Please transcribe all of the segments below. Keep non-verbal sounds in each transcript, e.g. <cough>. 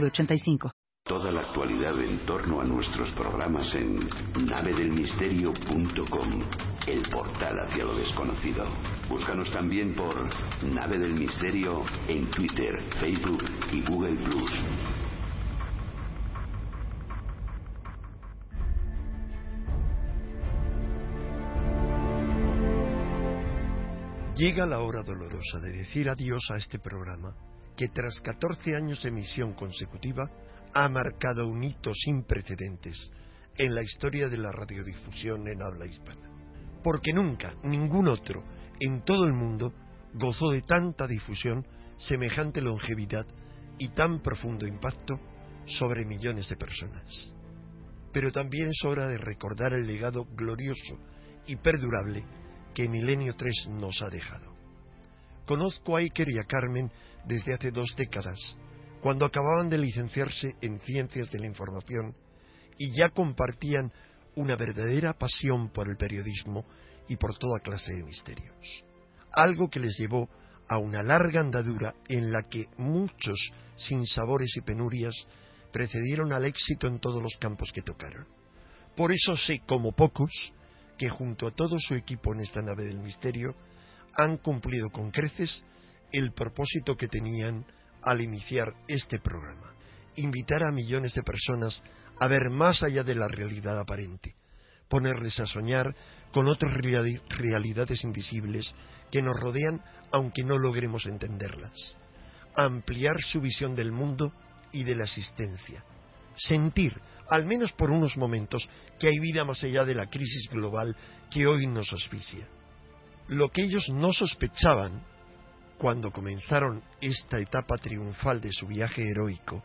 906985. Toda la actualidad en torno a nuestros programas en navedelmisterio.com, el portal hacia lo desconocido. Búscanos también por Nave del Misterio en Twitter, Facebook y Google Plus. Llega la hora dolorosa de decir adiós a este programa que tras 14 años de emisión consecutiva ha marcado un hito sin precedentes en la historia de la radiodifusión en habla hispana. Porque nunca ningún otro en todo el mundo gozó de tanta difusión, semejante longevidad y tan profundo impacto sobre millones de personas. Pero también es hora de recordar el legado glorioso y perdurable que Milenio 3 nos ha dejado. Conozco a Iker y a Carmen desde hace dos décadas, cuando acababan de licenciarse en Ciencias de la Información y ya compartían una verdadera pasión por el periodismo y por toda clase de misterios. Algo que les llevó a una larga andadura en la que muchos sinsabores y penurias precedieron al éxito en todos los campos que tocaron. Por eso sé, como pocos, que junto a todo su equipo en esta nave del misterio han cumplido con creces el propósito que tenían al iniciar este programa, invitar a millones de personas a ver más allá de la realidad aparente, ponerles a soñar con otras realidades invisibles que nos rodean aunque no logremos entenderlas, ampliar su visión del mundo y de la existencia, sentir, al menos por unos momentos, que hay vida más allá de la crisis global que hoy nos asfixia. Lo que ellos no sospechaban cuando comenzaron esta etapa triunfal de su viaje heroico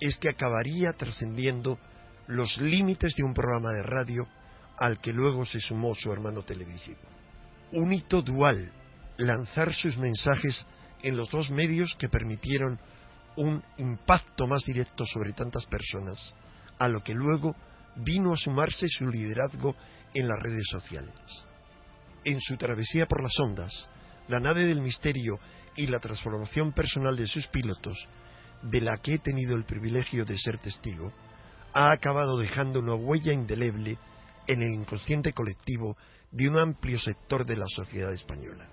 es que acabaría trascendiendo los límites de un programa de radio al que luego se sumó su hermano televisivo. Un hito dual, lanzar sus mensajes en los dos medios que permitieron un impacto más directo sobre tantas personas, a lo que luego vino a sumarse su liderazgo en las redes sociales. En su travesía por las ondas, la nave del misterio y la transformación personal de sus pilotos, de la que he tenido el privilegio de ser testigo, ha acabado dejando una huella indeleble en el inconsciente colectivo de un amplio sector de la sociedad española.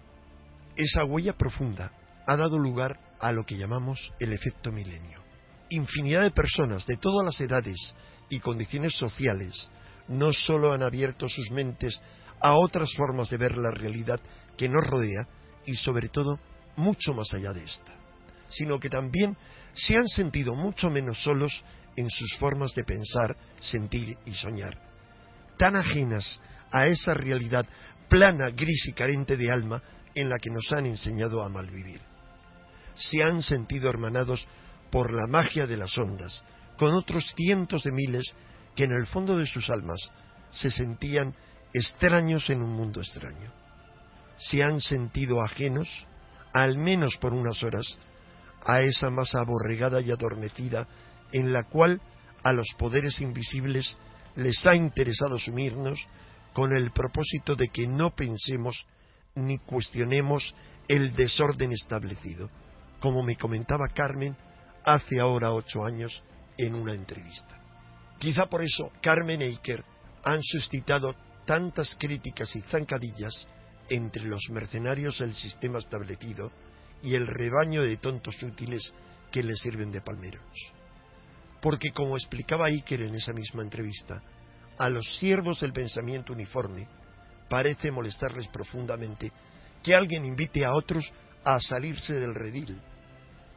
Esa huella profunda ha dado lugar a lo que llamamos el efecto milenio. Infinidad de personas de todas las edades y condiciones sociales no solo han abierto sus mentes a otras formas de ver la realidad que nos rodea y sobre todo mucho más allá de esta, sino que también se han sentido mucho menos solos en sus formas de pensar, sentir y soñar, tan ajenas a esa realidad plana, gris y carente de alma en la que nos han enseñado a malvivir. Se han sentido hermanados por la magia de las ondas, con otros cientos de miles que en el fondo de sus almas se sentían extraños en un mundo extraño. Se han sentido ajenos, al menos por unas horas, a esa masa aborregada y adormecida en la cual a los poderes invisibles les ha interesado sumirnos con el propósito de que no pensemos ni cuestionemos el desorden establecido, como me comentaba Carmen hace ahora ocho años en una entrevista. Quizá por eso Carmen e Iker han suscitado tantas críticas y zancadillas entre los mercenarios del sistema establecido y el rebaño de tontos útiles que les sirven de palmeros. Porque como explicaba Iker en esa misma entrevista, a los siervos del pensamiento uniforme parece molestarles profundamente que alguien invite a otros a salirse del redil,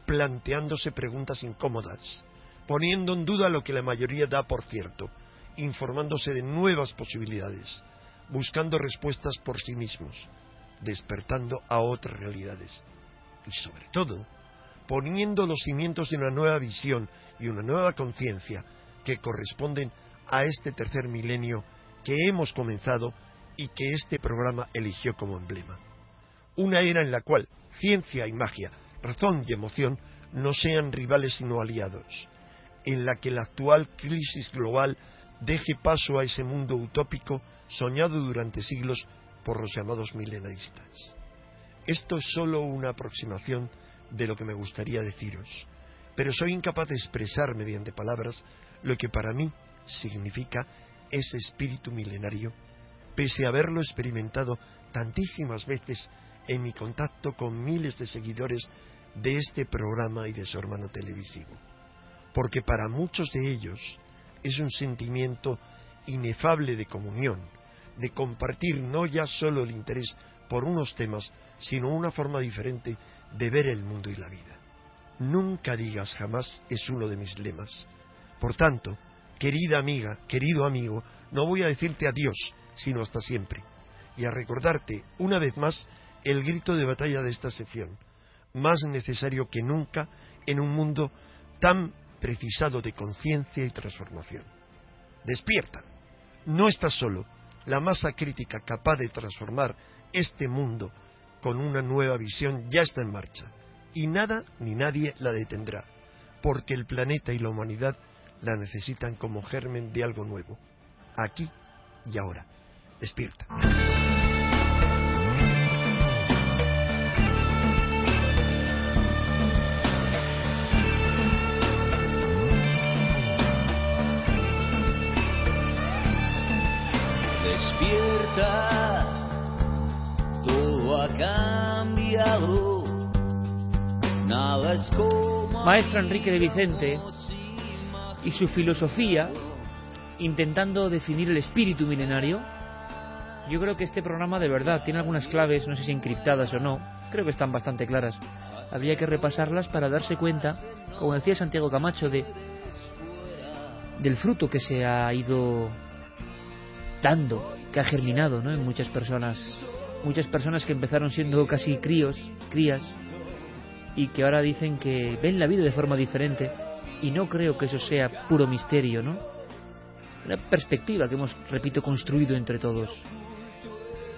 planteándose preguntas incómodas, poniendo en duda lo que la mayoría da por cierto, informándose de nuevas posibilidades, buscando respuestas por sí mismos, despertando a otras realidades y sobre todo poniendo los cimientos de una nueva visión y una nueva conciencia que corresponden a este tercer milenio que hemos comenzado y que este programa eligió como emblema. Una era en la cual ciencia y magia, razón y emoción no sean rivales sino aliados, en la que la actual crisis global deje paso a ese mundo utópico soñado durante siglos por los llamados milenaristas. Esto es sólo una aproximación de lo que me gustaría deciros, pero soy incapaz de expresar mediante palabras lo que para mí significa ese espíritu milenario, pese a haberlo experimentado tantísimas veces en mi contacto con miles de seguidores de este programa y de su hermano televisivo, porque para muchos de ellos es un sentimiento inefable de comunión, de compartir no ya solo el interés por unos temas, sino una forma diferente de ver el mundo y la vida. Nunca digas jamás es uno de mis lemas. Por tanto, querida amiga, querido amigo, no voy a decirte adiós, sino hasta siempre, y a recordarte una vez más el grito de batalla de esta sección, más necesario que nunca en un mundo tan precisado de conciencia y transformación. Despierta. No estás solo. La masa crítica capaz de transformar este mundo con una nueva visión ya está en marcha. Y nada ni nadie la detendrá, porque el planeta y la humanidad la necesitan como germen de algo nuevo, aquí y ahora. Despierta. Cambiado. Nada es como Maestro Enrique de Vicente y su filosofía intentando definir el espíritu milenario. Yo creo que este programa de verdad tiene algunas claves, no sé si encriptadas o no, creo que están bastante claras. Habría que repasarlas para darse cuenta, como decía Santiago Camacho, de del fruto que se ha ido dando, que ha germinado ¿no? en muchas personas. Muchas personas que empezaron siendo casi críos, crías, y que ahora dicen que ven la vida de forma diferente, y no creo que eso sea puro misterio, ¿no? Una perspectiva que hemos, repito, construido entre todos.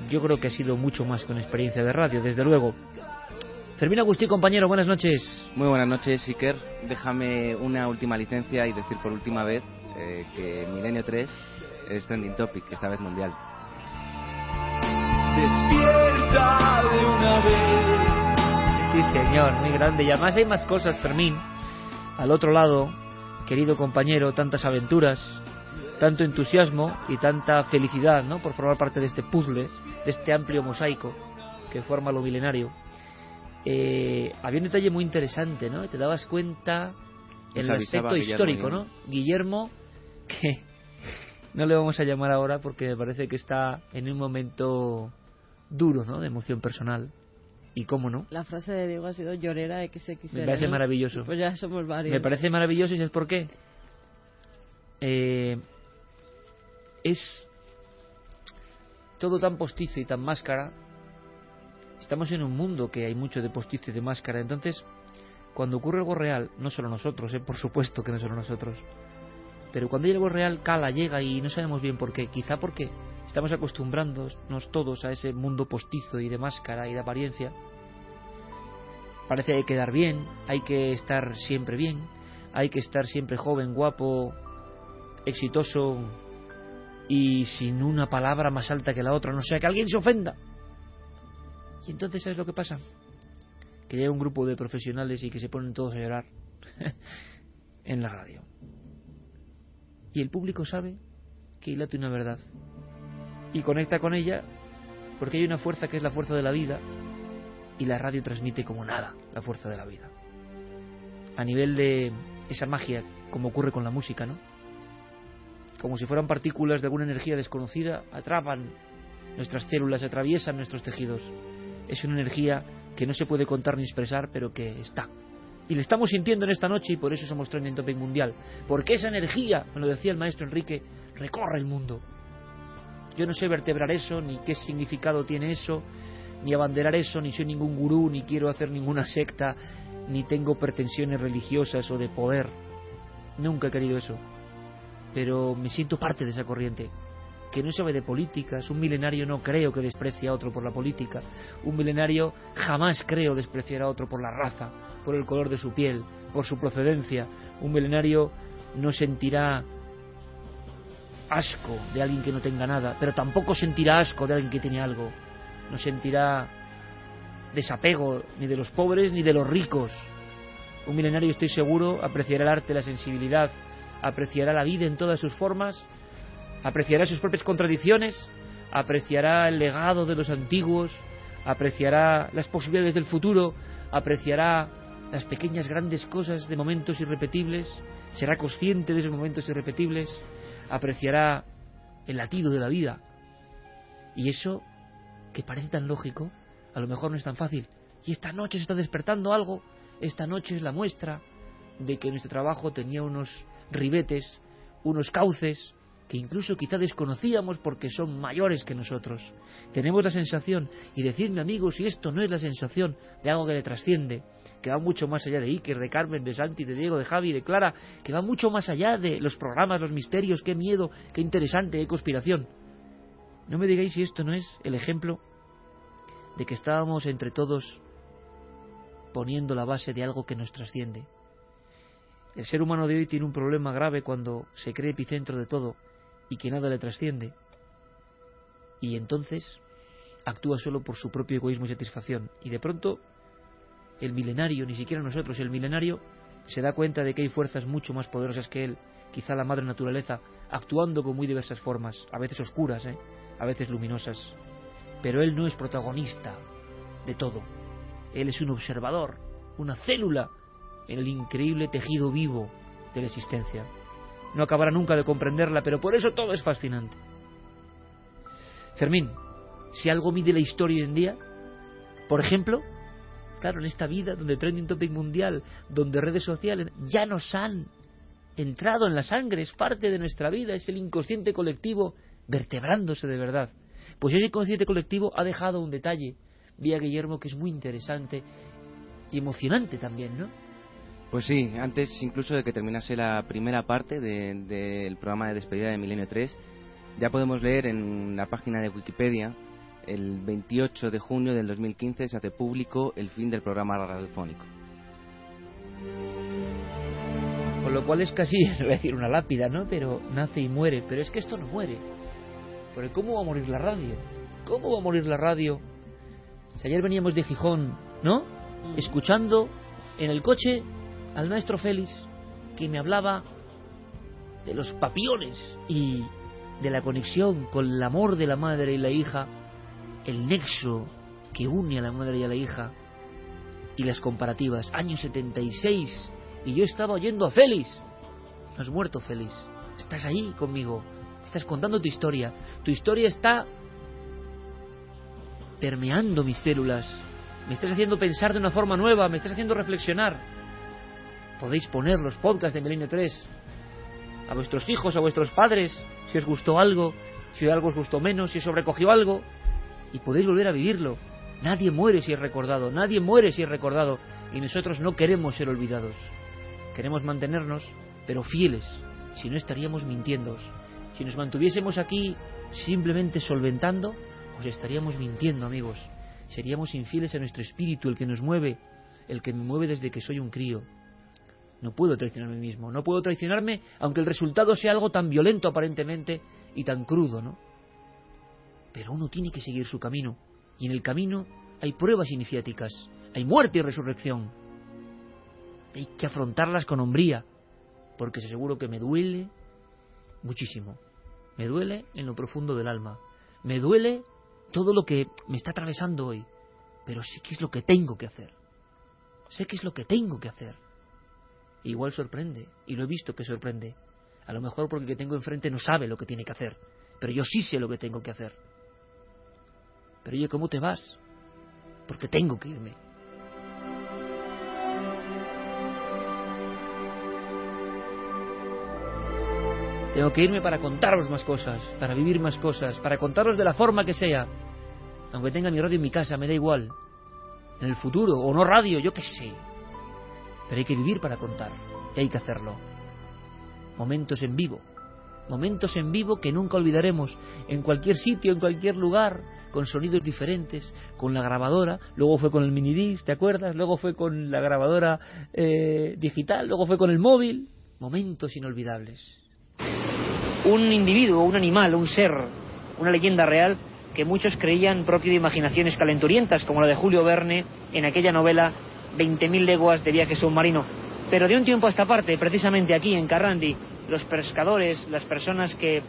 Yo creo que ha sido mucho más que una experiencia de radio, desde luego. Fermín Agustí, compañero, buenas noches. Muy buenas noches, Iker. Déjame una última licencia y decir por última vez eh, que Milenio 3 es trending topic, esta vez mundial. Despierta de una vez. Sí, señor, muy grande. Y además hay más cosas, Fermín. Al otro lado, querido compañero, tantas aventuras, tanto entusiasmo y tanta felicidad, ¿no? Por formar parte de este puzzle, de este amplio mosaico que forma lo milenario. Eh, había un detalle muy interesante, ¿no? Te dabas cuenta en el aspecto Guillermo histórico, ¿no? Guillermo. Guillermo, que <laughs> no le vamos a llamar ahora porque me parece que está en un momento duro, ¿no? De emoción personal. Y cómo no. La frase de Diego ha sido llorera XXL. Me parece ¿no? maravilloso. Pues ya somos varios. Me parece maravilloso y ¿sabes por qué? Eh, es todo tan postizo y tan máscara. Estamos en un mundo que hay mucho de postizo y de máscara. Entonces, cuando ocurre algo real, no solo nosotros, eh, por supuesto que no solo nosotros, pero cuando hay algo real, cala, llega y no sabemos bien por qué. Quizá porque estamos acostumbrándonos todos a ese mundo postizo y de máscara y de apariencia. Parece que hay que quedar bien, hay que estar siempre bien, hay que estar siempre joven, guapo, exitoso y sin una palabra más alta que la otra, no sea que alguien se ofenda. Y entonces, ¿sabes lo que pasa? Que llega un grupo de profesionales y que se ponen todos a llorar <laughs> en la radio. Y el público sabe que hilate una verdad y conecta con ella porque hay una fuerza que es la fuerza de la vida y la radio transmite como nada la fuerza de la vida. A nivel de esa magia, como ocurre con la música, ¿no? Como si fueran partículas de alguna energía desconocida, atrapan nuestras células, atraviesan nuestros tejidos. Es una energía que no se puede contar ni expresar, pero que está. Y le estamos sintiendo en esta noche y por eso somos trending topic mundial. Porque esa energía, me lo decía el maestro Enrique, recorre el mundo. Yo no sé vertebrar eso, ni qué significado tiene eso, ni abanderar eso, ni soy ningún gurú, ni quiero hacer ninguna secta, ni tengo pretensiones religiosas o de poder. Nunca he querido eso. Pero me siento parte de esa corriente, que no sabe de políticas. Un milenario no creo que desprecie a otro por la política. Un milenario jamás creo despreciar a otro por la raza, por el color de su piel, por su procedencia. Un milenario no sentirá asco de alguien que no tenga nada, pero tampoco sentirá asco de alguien que tiene algo. No sentirá desapego ni de los pobres ni de los ricos. Un milenario, estoy seguro, apreciará el arte, la sensibilidad, apreciará la vida en todas sus formas, apreciará sus propias contradicciones, apreciará el legado de los antiguos, apreciará las posibilidades del futuro, apreciará las pequeñas grandes cosas de momentos irrepetibles, será consciente de esos momentos irrepetibles, apreciará el latido de la vida. Y eso, que parece tan lógico, a lo mejor no es tan fácil. Y esta noche se está despertando algo, esta noche es la muestra de que nuestro trabajo tenía unos ribetes, unos cauces, que incluso quizá desconocíamos porque son mayores que nosotros. Tenemos la sensación, y decidme amigos si esto no es la sensación de algo que le trasciende, que va mucho más allá de Iker, de Carmen, de Santi, de Diego, de Javi, de Clara, que va mucho más allá de los programas, los misterios, qué miedo, qué interesante, qué conspiración. No me digáis si esto no es el ejemplo de que estábamos entre todos poniendo la base de algo que nos trasciende. El ser humano de hoy tiene un problema grave cuando se cree epicentro de todo y que nada le trasciende. Y entonces actúa solo por su propio egoísmo y satisfacción. Y de pronto el milenario, ni siquiera nosotros, el milenario se da cuenta de que hay fuerzas mucho más poderosas que él, quizá la madre naturaleza, actuando con muy diversas formas, a veces oscuras, ¿eh? a veces luminosas. Pero él no es protagonista de todo. Él es un observador, una célula en el increíble tejido vivo de la existencia. No acabará nunca de comprenderla, pero por eso todo es fascinante. Fermín, si algo mide la historia hoy en día, por ejemplo, claro, en esta vida donde trending topic mundial, donde redes sociales ya nos han entrado en la sangre, es parte de nuestra vida, es el inconsciente colectivo vertebrándose de verdad. Pues ese inconsciente colectivo ha dejado un detalle, vía Guillermo, que es muy interesante y emocionante también, ¿no? Pues sí, antes incluso de que terminase la primera parte del de, programa de despedida de Milenio 3, ya podemos leer en la página de Wikipedia, el 28 de junio del 2015 se hace público el fin del programa radiofónico. Con lo cual es casi, no <laughs> voy a decir una lápida, ¿no? Pero nace y muere. Pero es que esto no muere. Porque ¿cómo va a morir la radio? ¿Cómo va a morir la radio? Si ayer veníamos de Gijón, ¿no? Escuchando en el coche al maestro Félix que me hablaba de los papiones y de la conexión con el amor de la madre y la hija, el nexo que une a la madre y a la hija y las comparativas. Año 76 y yo estaba oyendo a Félix. No has muerto, Félix. Estás ahí conmigo. Estás contando tu historia. Tu historia está permeando mis células. Me estás haciendo pensar de una forma nueva. Me estás haciendo reflexionar. Podéis poner los podcasts de Milenio 3 a vuestros hijos, a vuestros padres, si os gustó algo, si algo os gustó menos, si os sobrecogió algo, y podéis volver a vivirlo. Nadie muere si es recordado, nadie muere si es recordado, y nosotros no queremos ser olvidados. Queremos mantenernos, pero fieles, si no estaríamos mintiendo. Si nos mantuviésemos aquí simplemente solventando, os estaríamos mintiendo, amigos. Seríamos infieles a nuestro espíritu, el que nos mueve, el que me mueve desde que soy un crío. No puedo traicionarme mismo, no puedo traicionarme aunque el resultado sea algo tan violento aparentemente y tan crudo, ¿no? Pero uno tiene que seguir su camino y en el camino hay pruebas iniciáticas, hay muerte y resurrección. Hay que afrontarlas con hombría, porque seguro que me duele muchísimo. Me duele en lo profundo del alma. Me duele todo lo que me está atravesando hoy. Pero sé que es lo que tengo que hacer. Sé que es lo que tengo que hacer. igual sorprende, y lo he visto que sorprende. A lo mejor porque el que tengo enfrente no sabe lo que tiene que hacer, pero yo sí sé lo que tengo que hacer. Pero oye, ¿cómo te vas? Porque tengo que irme. Tengo que irme para contaros más cosas, para vivir más cosas, para contaros de la forma que sea. Aunque tenga mi radio en mi casa, me da igual. En el futuro, o no radio, yo qué sé. pero hay que vivir para contar, y hay que hacerlo. Momentos en vivo, momentos en vivo que nunca olvidaremos, en cualquier sitio, en cualquier lugar, con sonidos diferentes, con la grabadora, luego fue con el minidisc, ¿te acuerdas? Luego fue con la grabadora eh, digital, luego fue con el móvil. Momentos inolvidables. Un individuo, un animal, un ser, una leyenda real que muchos creían propio de imaginaciones calenturientas, como la de Julio Verne en aquella novela 20.000 leguas de viaje submarino. Pero de un tiempo a esta parte, precisamente aquí en Carrandi, los pescadores, las personas que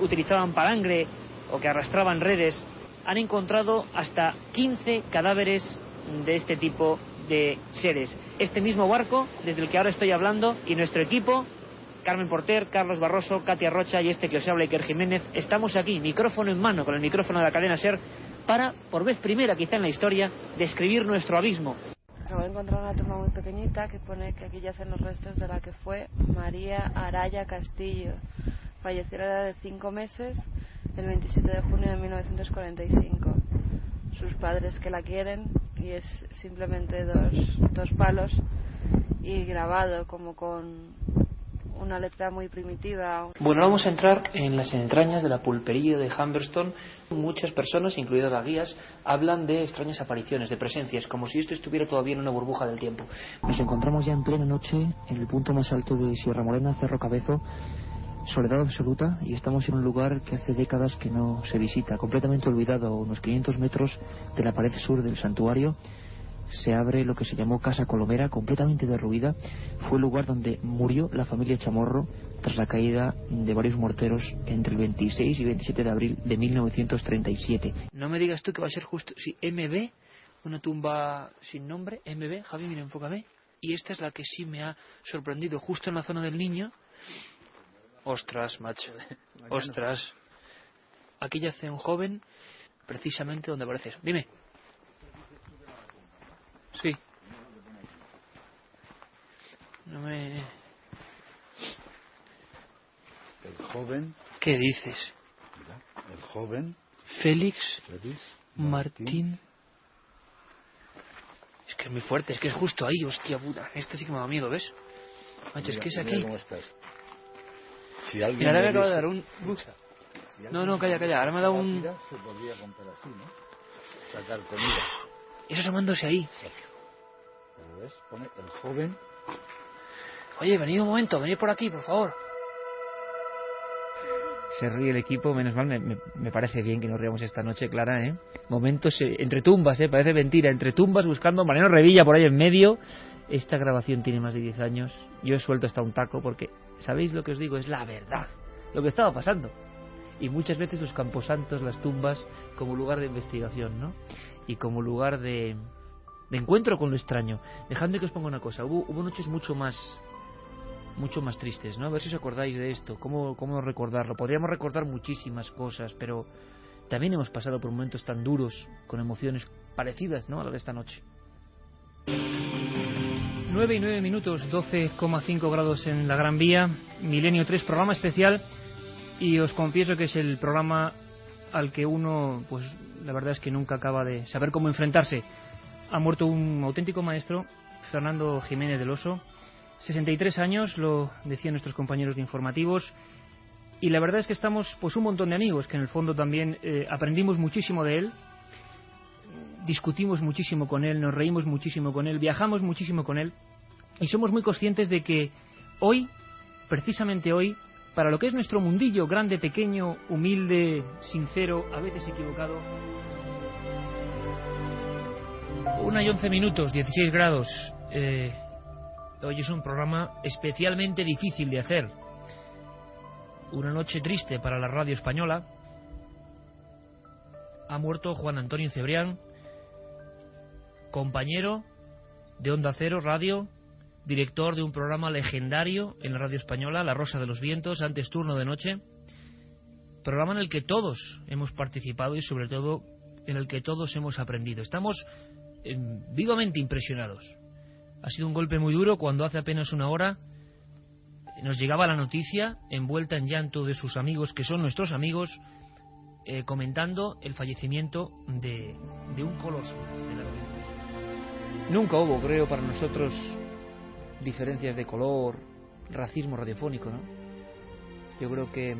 utilizaban palangre o que arrastraban redes, han encontrado hasta 15 cadáveres de este tipo de seres. Este mismo barco, desde el que ahora estoy hablando, y nuestro equipo, Carmen Porter, Carlos Barroso, Katia Rocha y este que os habla Iker Jiménez, estamos aquí, micrófono en mano, con el micrófono de la cadena SER, para, por vez primera quizá en la historia, describir nuestro abismo. Acabo de encontrar una tumba muy pequeñita que pone que aquí yacen los restos de la que fue María Araya Castillo. Falleció a la edad de cinco meses el 27 de junio de 1945. Sus padres que la quieren y es simplemente dos, dos palos y grabado como con una letra muy primitiva. Bueno, vamos a entrar en las entrañas de la pulpería de Humberston. Muchas personas, incluidas las guías, hablan de extrañas apariciones, de presencias, como si esto estuviera todavía en una burbuja del tiempo. Nos encontramos ya en plena noche en el punto más alto de Sierra Morena, Cerro Cabezo, soledad absoluta y estamos en un lugar que hace décadas que no se visita, completamente olvidado, a unos 500 metros de la pared sur del santuario se abre lo que se llamó Casa Colomera, completamente derruida. Fue el lugar donde murió la familia Chamorro tras la caída de varios morteros entre el 26 y 27 de abril de 1937. No me digas tú que va a ser justo. Sí, MB, una tumba sin nombre, MB, Javi, mira, enfócame. Y esta es la que sí me ha sorprendido, justo en la zona del niño. Ostras, macho. Ostras. Aquí yace un joven, precisamente donde aparece eso. Dime. Sí. No me... El joven, ¿Qué dices? mira, el joven, Félix Félix Martín. Es que es muy fuerte, es que es justo ahí, hostia puta. Este sí que me da miedo, ¿ves? Macho, es que es aquí. cómo está esto. Si alguien Mira, ahora me acaba de dar un... Escucha, si No, no, calla, calla, ahora me ha dado un... Se podría así, ¿no? Sacar comida. Es asomándose ahí. Pero ves, pone el joven, Oye, venid un momento, venid por aquí, por favor. Se ríe el equipo, menos mal, me, me- me parece bien que nos riamos esta noche, Clara, ¿eh? Momentos eh, entre tumbas, ¿eh? Parece mentira, entre tumbas buscando a Mariano Revilla por ahí en medio. Esta grabación tiene más de 10 años. Yo he suelto hasta un taco porque, ¿sabéis lo que os digo? Es la verdad, lo que estaba pasando. Y muchas veces los camposantos, las tumbas, como lugar de investigación, ¿no? Y como lugar de, encuentro con lo extraño. Dejadme que os ponga una cosa. Hubo, hubo noches mucho más mucho más tristes, ¿no? A ver si os acordáis de esto, cómo, cómo recordarlo. Podríamos recordar muchísimas cosas, pero también hemos pasado por momentos tan duros, con emociones parecidas, ¿no? A la de esta noche. 9 y 9 minutos, 12,5 grados en la Gran Vía, Milenio 3, programa especial, y os confieso que es el programa al que uno, pues la verdad es que nunca acaba de saber cómo enfrentarse. Ha muerto un auténtico maestro, Fernando Jiménez del Oso, 63 años, lo decían nuestros compañeros de informativos, y la verdad es que estamos pues un montón de amigos que en el fondo también eh, aprendimos muchísimo de él, discutimos muchísimo con él, nos reímos muchísimo con él, viajamos muchísimo con él, y somos muy conscientes de que hoy, precisamente hoy, para lo que es nuestro mundillo, grande, pequeño, humilde, sincero, a veces equivocado, una y once minutos, 16 grados. eh, Hoy es un programa especialmente difícil de hacer. Una noche triste para la radio española. Ha muerto Juan Antonio Cebrián, compañero de Onda Cero Radio, director de un programa legendario en la radio española, La Rosa de los Vientos, antes turno de noche. Programa en el que todos hemos participado y sobre todo en el que todos hemos aprendido. Estamos eh, vivamente impresionados. Ha sido un golpe muy duro cuando hace apenas una hora nos llegaba la noticia, envuelta en llanto de sus amigos, que son nuestros amigos, eh, comentando el fallecimiento de, un coloso. de la. Nunca hubo, creo, para nosotros diferencias de color, racismo radiofónico, ¿no? Yo creo que,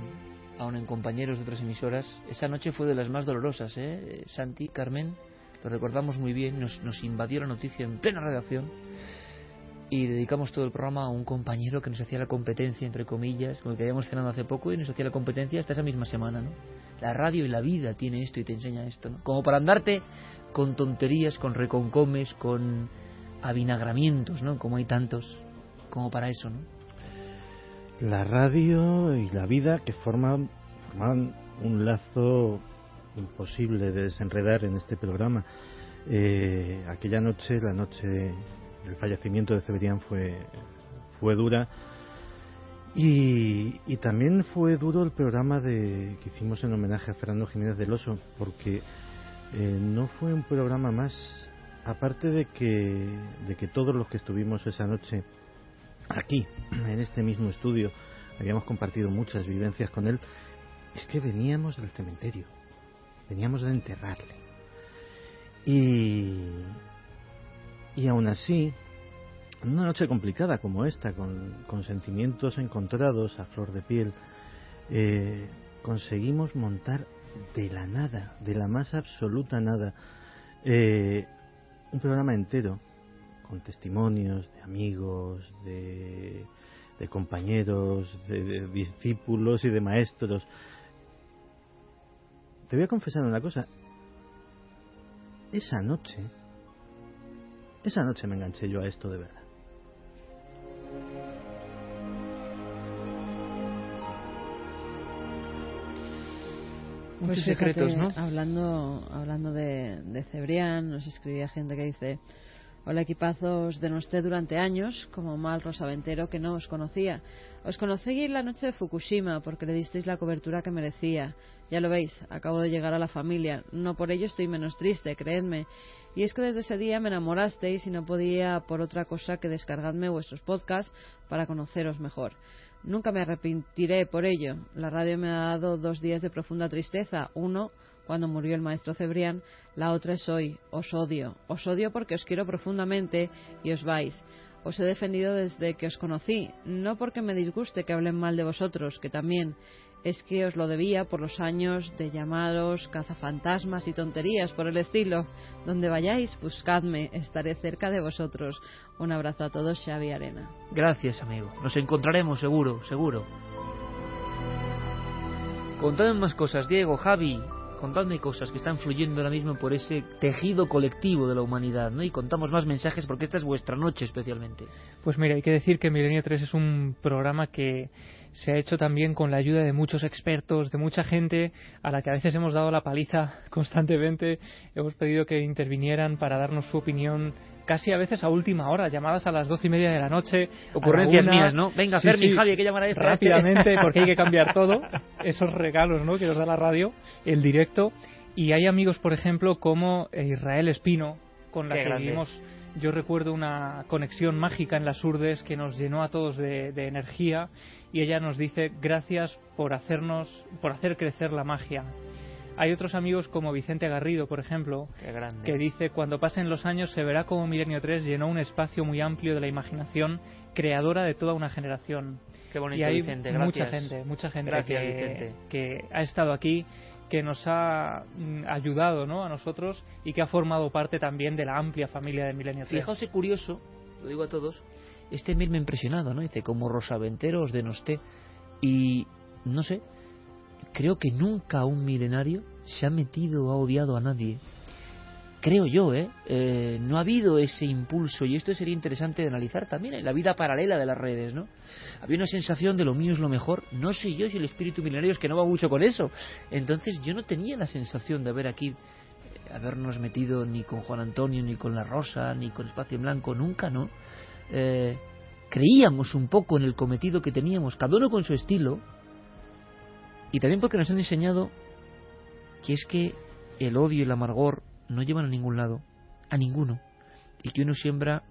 aun en compañeros de otras emisoras, esa noche fue de las más dolorosas, ¿eh? Santi, Carmen, lo recordamos muy bien, nos, nos invadió la noticia en plena redacción y dedicamos todo el programa a un compañero que nos hacía la competencia, entre comillas, con el que habíamos cenado hace poco y nos hacía la competencia hasta esa misma semana, ¿no? La radio y la vida tiene esto y te enseña esto, ¿no? Como para andarte con tonterías, con reconcomes, con avinagramientos, ¿no? Como hay tantos, como para eso, ¿no? La radio y la vida que forman, forman un lazo imposible de desenredar en este programa. Eh, aquella noche, la noche el fallecimiento de Cebrián fue, fue dura. Y, y, también fue duro el programa de, que hicimos en homenaje a Fernando Jiménez del Oso, porque eh, no fue un programa más, aparte de que, de que todos los que estuvimos esa noche aquí, en este mismo estudio, habíamos compartido muchas vivencias con él, es que veníamos del cementerio, veníamos de enterrarle. Y, y aún así, en una noche complicada como esta, con, con sentimientos encontrados a flor de piel, eh, conseguimos montar de la nada, de la más absoluta nada, eh, un programa entero, con testimonios de amigos, de, compañeros, de, de discípulos y de maestros. Te voy a confesar una cosa. Esa noche, esa noche me enganché yo a esto de verdad. Muchos Pues secretos, fíjate, ¿no? Hablando, hablando de, de Cebrián, nos escribía gente que dice: Hola equipazos, denosté durante años como mal rosaventero que no os conocía. Os conocí la noche de Fukushima porque le disteis la cobertura que merecía. Ya lo veis, acabo de llegar a la familia. No por ello estoy menos triste, creedme. Y es que desde ese día me enamorasteis y no podía por otra cosa que descargarme vuestros podcasts para conoceros mejor. Nunca me arrepentiré por ello. La radio me ha dado dos días de profunda tristeza. Uno, cuando murió el maestro Cebrián. La otra es hoy. Os odio. Os odio porque os quiero profundamente y os vais. Os he defendido desde que os conocí. No porque me disguste que hablen mal de vosotros, que también. Es que os lo debía por los años de llamaros cazafantasmas y tonterías por el estilo. Donde vayáis, buscadme. Estaré cerca de vosotros. Un abrazo a todos, Xavi Arena. Gracias, amigo. Nos encontraremos seguro, seguro. Contadme más cosas, Diego, Javi. Contadme cosas que están fluyendo ahora mismo por ese tejido colectivo de la humanidad, ¿no? Y contamos más mensajes porque esta es vuestra noche especialmente. Pues mira, hay que decir que Milenio 3 es un programa que se ha hecho también con la ayuda de muchos expertos, de mucha gente a la que a veces hemos dado la paliza <laughs> constantemente. Hemos pedido que intervinieran para darnos su opinión casi a veces a última hora, llamadas a las doce y media de la noche. Ocurrencias mías, ¿no? Venga, Sí, Fermi, sí, Javi, hay que llamar a este. este. Rápidamente, <laughs> porque hay que cambiar todo. Esos regalos, ¿no? Que nos da la radio, el directo. Y hay amigos, por ejemplo, como eh, Israel Espino, con la Qué que grande. vivimos, yo recuerdo una conexión mágica en las urdes que nos llenó a todos de, de energía y ella nos dice gracias por hacernos, por hacer crecer la magia. Hay otros amigos como Vicente Garrido, por ejemplo, que dice cuando pasen los años se verá como Milenio 3 llenó un espacio muy amplio de la imaginación creadora de toda una generación. Qué bonito, y hay Vicente, mucha gracias. gente, mucha gente Gracias, que, ha estado aquí, que nos ha mm, ayudado ¿no? a nosotros y que ha formado parte también de la amplia familia de Milenio 3. Fijaos curioso, lo digo a todos, este mail me ha impresionado, ¿no? Dice, como Rosaventero os denosté. Y, no sé, creo que nunca un milenario se ha metido o ha odiado a nadie. Creo yo, ¿eh? Eh, No ha habido ese impulso y esto sería interesante de analizar también en la vida paralela de las redes, ¿no? Había una sensación de lo mío es lo mejor. No sé yo si el espíritu milenario es que no va mucho con eso. Entonces yo no tenía la sensación de haber aquí eh, habernos metido ni con Juan Antonio, ni con La Rosa, ni con Espacio en Blanco, nunca, ¿no? Eh, creíamos un poco en el cometido que teníamos, cada uno con su estilo, y también porque nos han enseñado que es que el odio y el amargor no llevan a ningún lado, a ninguno, y que uno siembra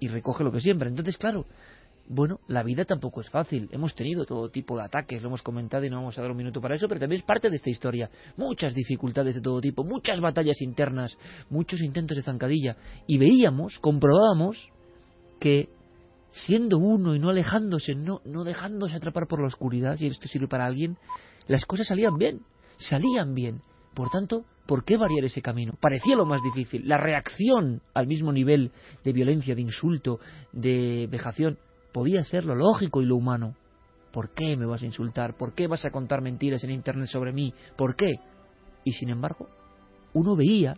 y recoge lo que siembra. Entonces, claro, bueno, la vida tampoco es fácil. Hemos tenido todo tipo de ataques, lo hemos comentado y no vamos a dar un minuto para eso, pero también es parte de esta historia. Muchas dificultades de todo tipo, muchas batallas internas, muchos intentos de zancadilla. Y veíamos, comprobábamos que siendo uno y no alejándose, no, no dejándose atrapar por la oscuridad, si esto sirve para alguien, las cosas salían bien, salían bien. Por tanto, ¿por qué variar ese camino? Parecía lo más difícil. La reacción al mismo nivel de violencia, de insulto, de vejación, podía ser lo lógico y lo humano. ¿Por qué me vas a insultar? ¿Por qué vas a contar mentiras en Internet sobre mí? ¿Por qué? Y sin embargo, uno veía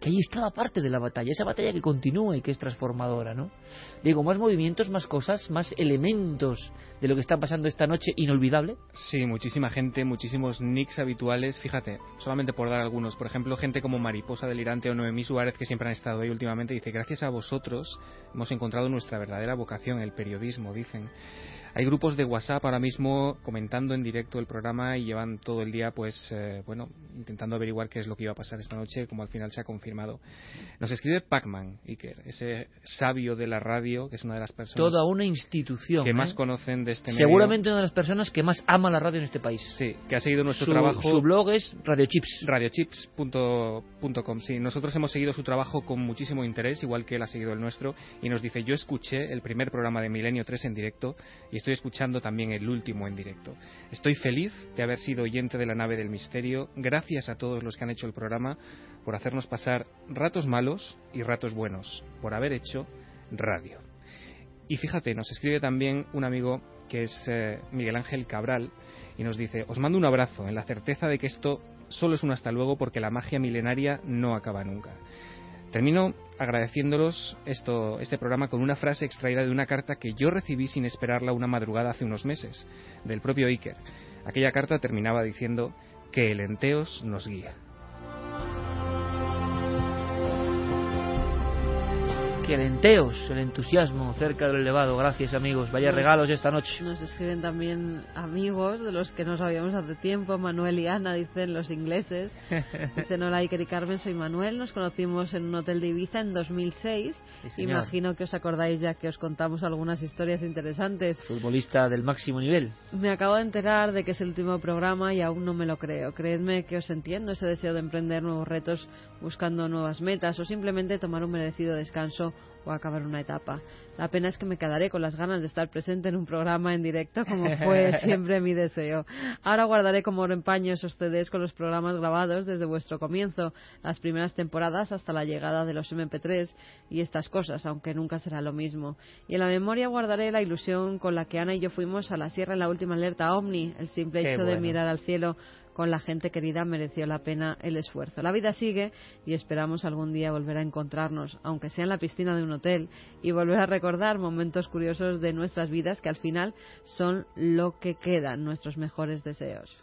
que ahí estaba parte de la batalla, esa batalla que continúa y que es transformadora, ¿no? Digo, más movimientos, más cosas, más elementos de lo que está pasando esta noche inolvidable. Sí, muchísima gente, muchísimos nicks habituales. Fíjate, solamente por dar algunos, por ejemplo, gente como Mariposa Delirante o Noemí Suárez, que siempre han estado ahí últimamente, dice, gracias a vosotros hemos encontrado nuestra verdadera vocación, el periodismo, dicen. Hay grupos de WhatsApp ahora mismo comentando en directo el programa y llevan todo el día, pues, eh, bueno, intentando averiguar qué es lo que iba a pasar esta noche, como al final se ha confirmado. Nos escribe Pacman, Iker, ese sabio de la radio, que es una de las personas. Toda una institución. Que más ¿eh? conocen de este medio. Seguramente una de las personas que más ama la radio en este país. Sí, que ha seguido nuestro su, trabajo. Su blog es Radiochips. Radiochips.com. Sí, nosotros hemos seguido su trabajo con muchísimo interés, igual que él ha seguido el nuestro, y nos dice: Yo escuché el primer programa de Milenio 3 en directo y estoy escuchando también el último en directo. Estoy feliz de haber sido oyente de la nave del misterio. Gracias a todos los que han hecho el programa por hacernos pasar ratos malos y ratos buenos, por haber hecho radio. Y fíjate, nos escribe también un amigo que es eh, Miguel Ángel Cabral y nos dice, os mando un abrazo en la certeza de que esto solo es un hasta luego porque la magia milenaria no acaba nunca. Termino agradeciéndolos esto, este programa con una frase extraída de una carta que yo recibí sin esperarla una madrugada hace unos meses, del propio Iker. Aquella carta terminaba diciendo que el enteos nos guía. Que el enteos, el entusiasmo cerca del elevado. Gracias amigos, vaya Nos- regalos esta noche. Nos escriben también amigos de los que no sabíamos hace tiempo. Manuel y Ana dicen los ingleses. <laughs> Dicen hola Iker y Carmen, soy Manuel. Nos conocimos en un hotel de Ibiza en 2006. Sí. Imagino que os acordáis ya que os contamos algunas historias interesantes. Futbolista del máximo nivel. Me acabo de enterar de que es el último programa y aún no me lo creo. Creedme que os entiendo ese deseo de emprender nuevos retos buscando nuevas metas o simplemente tomar un merecido descanso o acabar una etapa. La pena es que me quedaré con las ganas de estar presente en un programa en directo como fue <laughs> siempre mi deseo. Ahora guardaré como oro en paño esos CDs con los programas grabados desde vuestro comienzo, las primeras temporadas hasta la llegada de los MP3 y estas cosas, aunque nunca será lo mismo. Y en la memoria guardaré la ilusión con la que Ana y yo fuimos a la sierra en la última alerta OVNI, el simple Qué hecho de mirar al cielo con la gente querida mereció la pena el esfuerzo. La vida sigue y esperamos algún día volver a encontrarnos, aunque sea en la piscina de un hotel, y volver a recordar momentos curiosos de nuestras vidas que al final son lo que quedan, nuestros mejores deseos.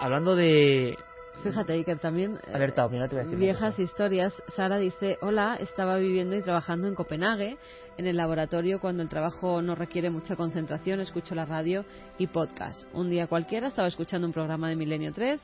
Hablando de Fíjate, Iker, también eh, alerta ovni, ahora te voy a decir viejas historias. Sara dice, hola, estaba viviendo y trabajando en Copenhague, en el laboratorio cuando el trabajo no requiere mucha concentración, escucho la radio y podcast. Un día cualquiera estaba escuchando un programa de Milenio 3,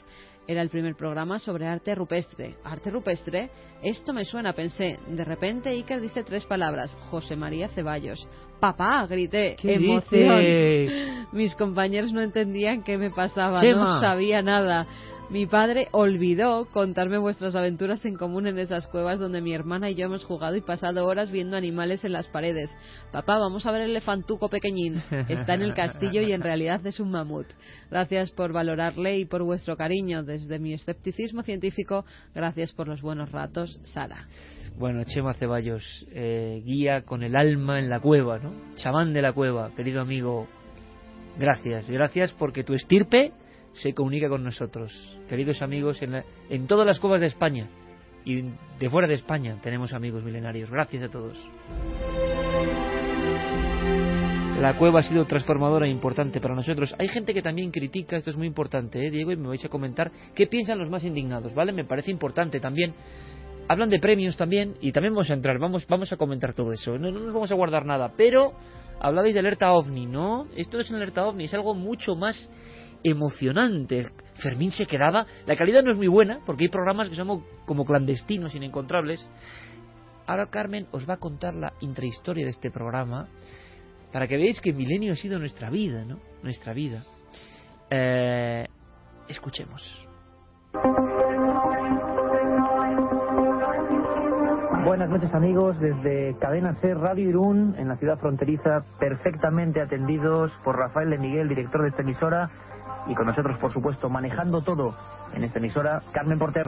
era el primer programa sobre arte rupestre. ¿Arte rupestre? Esto me suena, pensé. De repente Iker dice tres palabras, José María Ceballos. Papá, grité, ¿Qué emoción. dices? <laughs> Mis compañeros no entendían qué me pasaba, Chema. no sabía nada. Mi padre olvidó contarme vuestras aventuras en común en esas cuevas donde mi hermana y yo hemos jugado y pasado horas viendo animales en las paredes. Papá, vamos a ver el elefantuco pequeñín. Está en el castillo y en realidad es un mamut. Gracias por valorarle y por vuestro cariño. Desde mi escepticismo científico, gracias por los buenos ratos, Sara. Bueno, Chema Ceballos, eh, guía con el alma en la cueva, ¿no? Chamán de la cueva, querido amigo. Gracias, gracias porque tu estirpe se comunica con nosotros. Queridos amigos, en, la- en todas las cuevas de España y de fuera de España tenemos amigos milenarios. Gracias a todos. La cueva ha sido transformadora e importante para nosotros. Hay gente que también critica, esto es muy importante, ¿eh, Diego, y me vais a comentar qué piensan los más indignados, ¿vale? Me parece importante también hablan de premios también y también vamos a entrar, vamos, vamos a comentar todo eso. No, no nos vamos a guardar nada, pero hablabais de alerta ovni, ¿no? Esto no es una alerta ovni, es algo mucho más emocionante. Fermín se quedaba, la calidad no es muy buena porque hay programas que son como clandestinos, inencontrables. Ahora Carmen os va a contar la intrahistoria de este programa para que veáis que Milenio ha sido nuestra vida, ¿no? Nuestra vida. Eh, escuchemos. Buenas noches amigos, desde Cadena Ser Radio Irún, en la ciudad fronteriza, perfectamente atendidos por Rafael de Miguel, director de esta emisora, y con nosotros, por supuesto, manejando todo en esta emisora, Carmen Porter.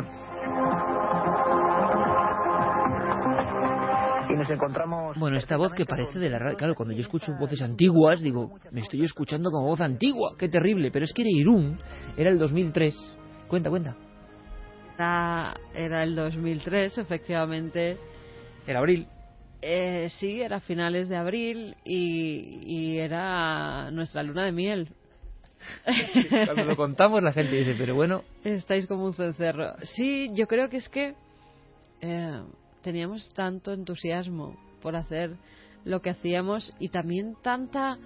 Y nos encontramos... Bueno, esta voz que parece de la radio. Claro, cuando yo escucho voces antiguas, digo, me estoy escuchando como voz antigua. Qué terrible. Pero es que era Irún, era el 2003. Cuenta, cuenta. Era, era el 2003, efectivamente. Era abril. Eh, sí, era finales de abril y, y era nuestra luna de miel. <laughs> Cuando lo contamos la gente dice, pero bueno. Estáis como un cencerro. Sí, yo creo que es que eh, teníamos tanto entusiasmo por hacer lo que hacíamos y también tanta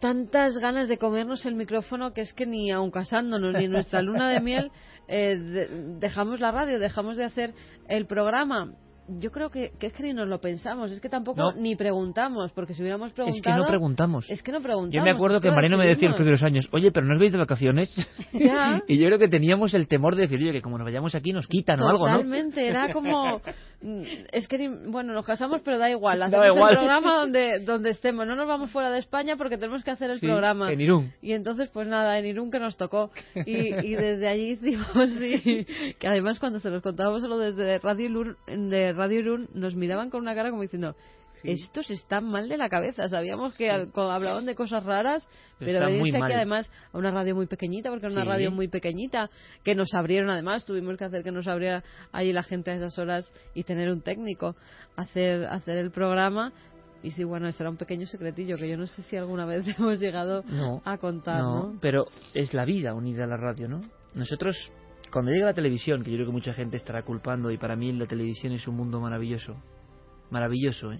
tantas ganas de comernos el micrófono que es que ni aun casándonos ni en nuestra luna de miel <laughs> eh, de- dejamos la radio, dejamos de hacer el programa. Yo creo que, que es que ni nos lo pensamos, es que tampoco No. ni preguntamos, porque si hubiéramos Es que preguntado... no preguntamos. Es que no preguntamos. Yo me acuerdo que Mariano me decía los primeros años, oye, pero no os veis de vacaciones. <laughs> Ya. y yo creo que teníamos el temor de decir, oye, que como nos vayamos aquí nos quitan o algo, ¿no? Totalmente, era como... Es que, ni- bueno, nos casamos, pero da igual. <laughs> Da Hacemos igual. el programa donde, donde estemos. No nos vamos fuera de España porque tenemos que hacer el Sí, programa. en Irún. Y entonces, pues nada, en Irún que nos tocó. Y, <laughs> y desde allí hicimos, sí, que además cuando se los contábamos solo desde Radio Irún, de Radio Irún, nos miraban con una cara como diciendo... Estos están mal de la cabeza. Sabíamos que hablaban de cosas raras, Pero pero venirse aquí además a una radio muy pequeñita, porque era una Sí. radio muy pequeñita, que nos abrieron además, tuvimos que hacer que nos abriera allí la gente a esas horas y tener un técnico, hacer, hacer el programa. Y sí, bueno, eso era un pequeño secretillo que yo no sé si alguna vez <laughs> hemos llegado No, a contar, ¿no? no, pero es la vida unida a la radio, ¿no? Nosotros, cuando llega la televisión, que yo creo que mucha gente estará culpando, y para mí la televisión es un mundo maravilloso, maravilloso, ¿eh?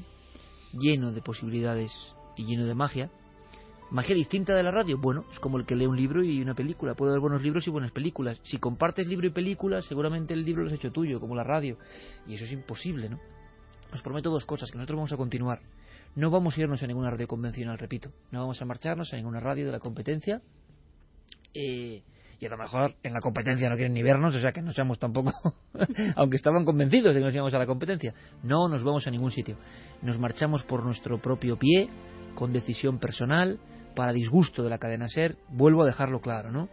Lleno de posibilidades y lleno de magia. Magia distinta de la radio, bueno, es como el que lee un libro y una película. Puede haber buenos libros y buenas películas. Si compartes libro y película, seguramente el libro lo has hecho tuyo, como la radio. Y eso es imposible, ¿no? Os prometo dos cosas, que nosotros vamos a continuar. No vamos a irnos a ninguna radio convencional, repito. No vamos a marcharnos a ninguna radio de la competencia. Eh, y a lo mejor en la competencia no quieren ni vernos, o sea que no seamos tampoco, <laughs> aunque estaban convencidos de que nos íbamos a la competencia. No nos vamos a ningún sitio. Nos marchamos por nuestro propio pie, con decisión personal, para disgusto de la cadena SER. Vuelvo a dejarlo claro, ¿no?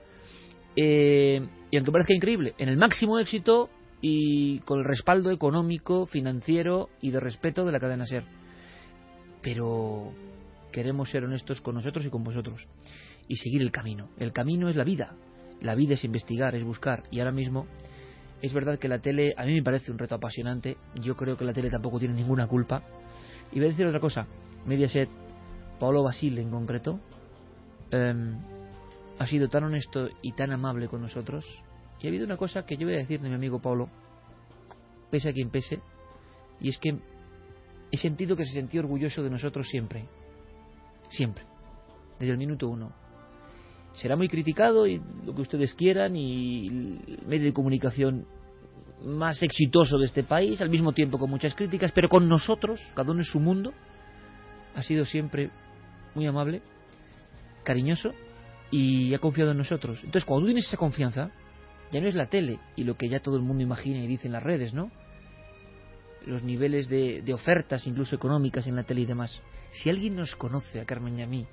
Eh, y aunque parezca increíble, en el máximo éxito y con el respaldo económico, financiero y de respeto de la cadena SER. Pero queremos ser honestos con nosotros y con vosotros y seguir el camino. El camino es la vida. La vida es investigar, es buscar. Y ahora mismo es verdad que la tele a mí me parece un reto apasionante. Yo creo que la tele tampoco tiene ninguna culpa. Y voy a decir otra cosa. Mediaset, Paolo Basile en concreto, em, ha sido tan honesto y tan amable con nosotros. Y ha habido una cosa que yo voy a decir de mi amigo Paulo, pese a quien pese, y es que he sentido que se sentía orgulloso de nosotros siempre. Siempre. Desde el minuto uno. Será muy criticado y lo que ustedes quieran y el medio de comunicación más exitoso de este país, al mismo tiempo con muchas críticas, pero con nosotros, cada uno en su mundo, ha sido siempre muy amable, cariñoso y ha confiado en nosotros. Entonces, cuando tú tienes esa confianza, ya no es la tele y lo que ya todo el mundo imagina y dice en las redes, ¿no? Los niveles de, de ofertas, incluso económicas en la tele y demás. Si alguien nos conoce, a Carmen y a mí,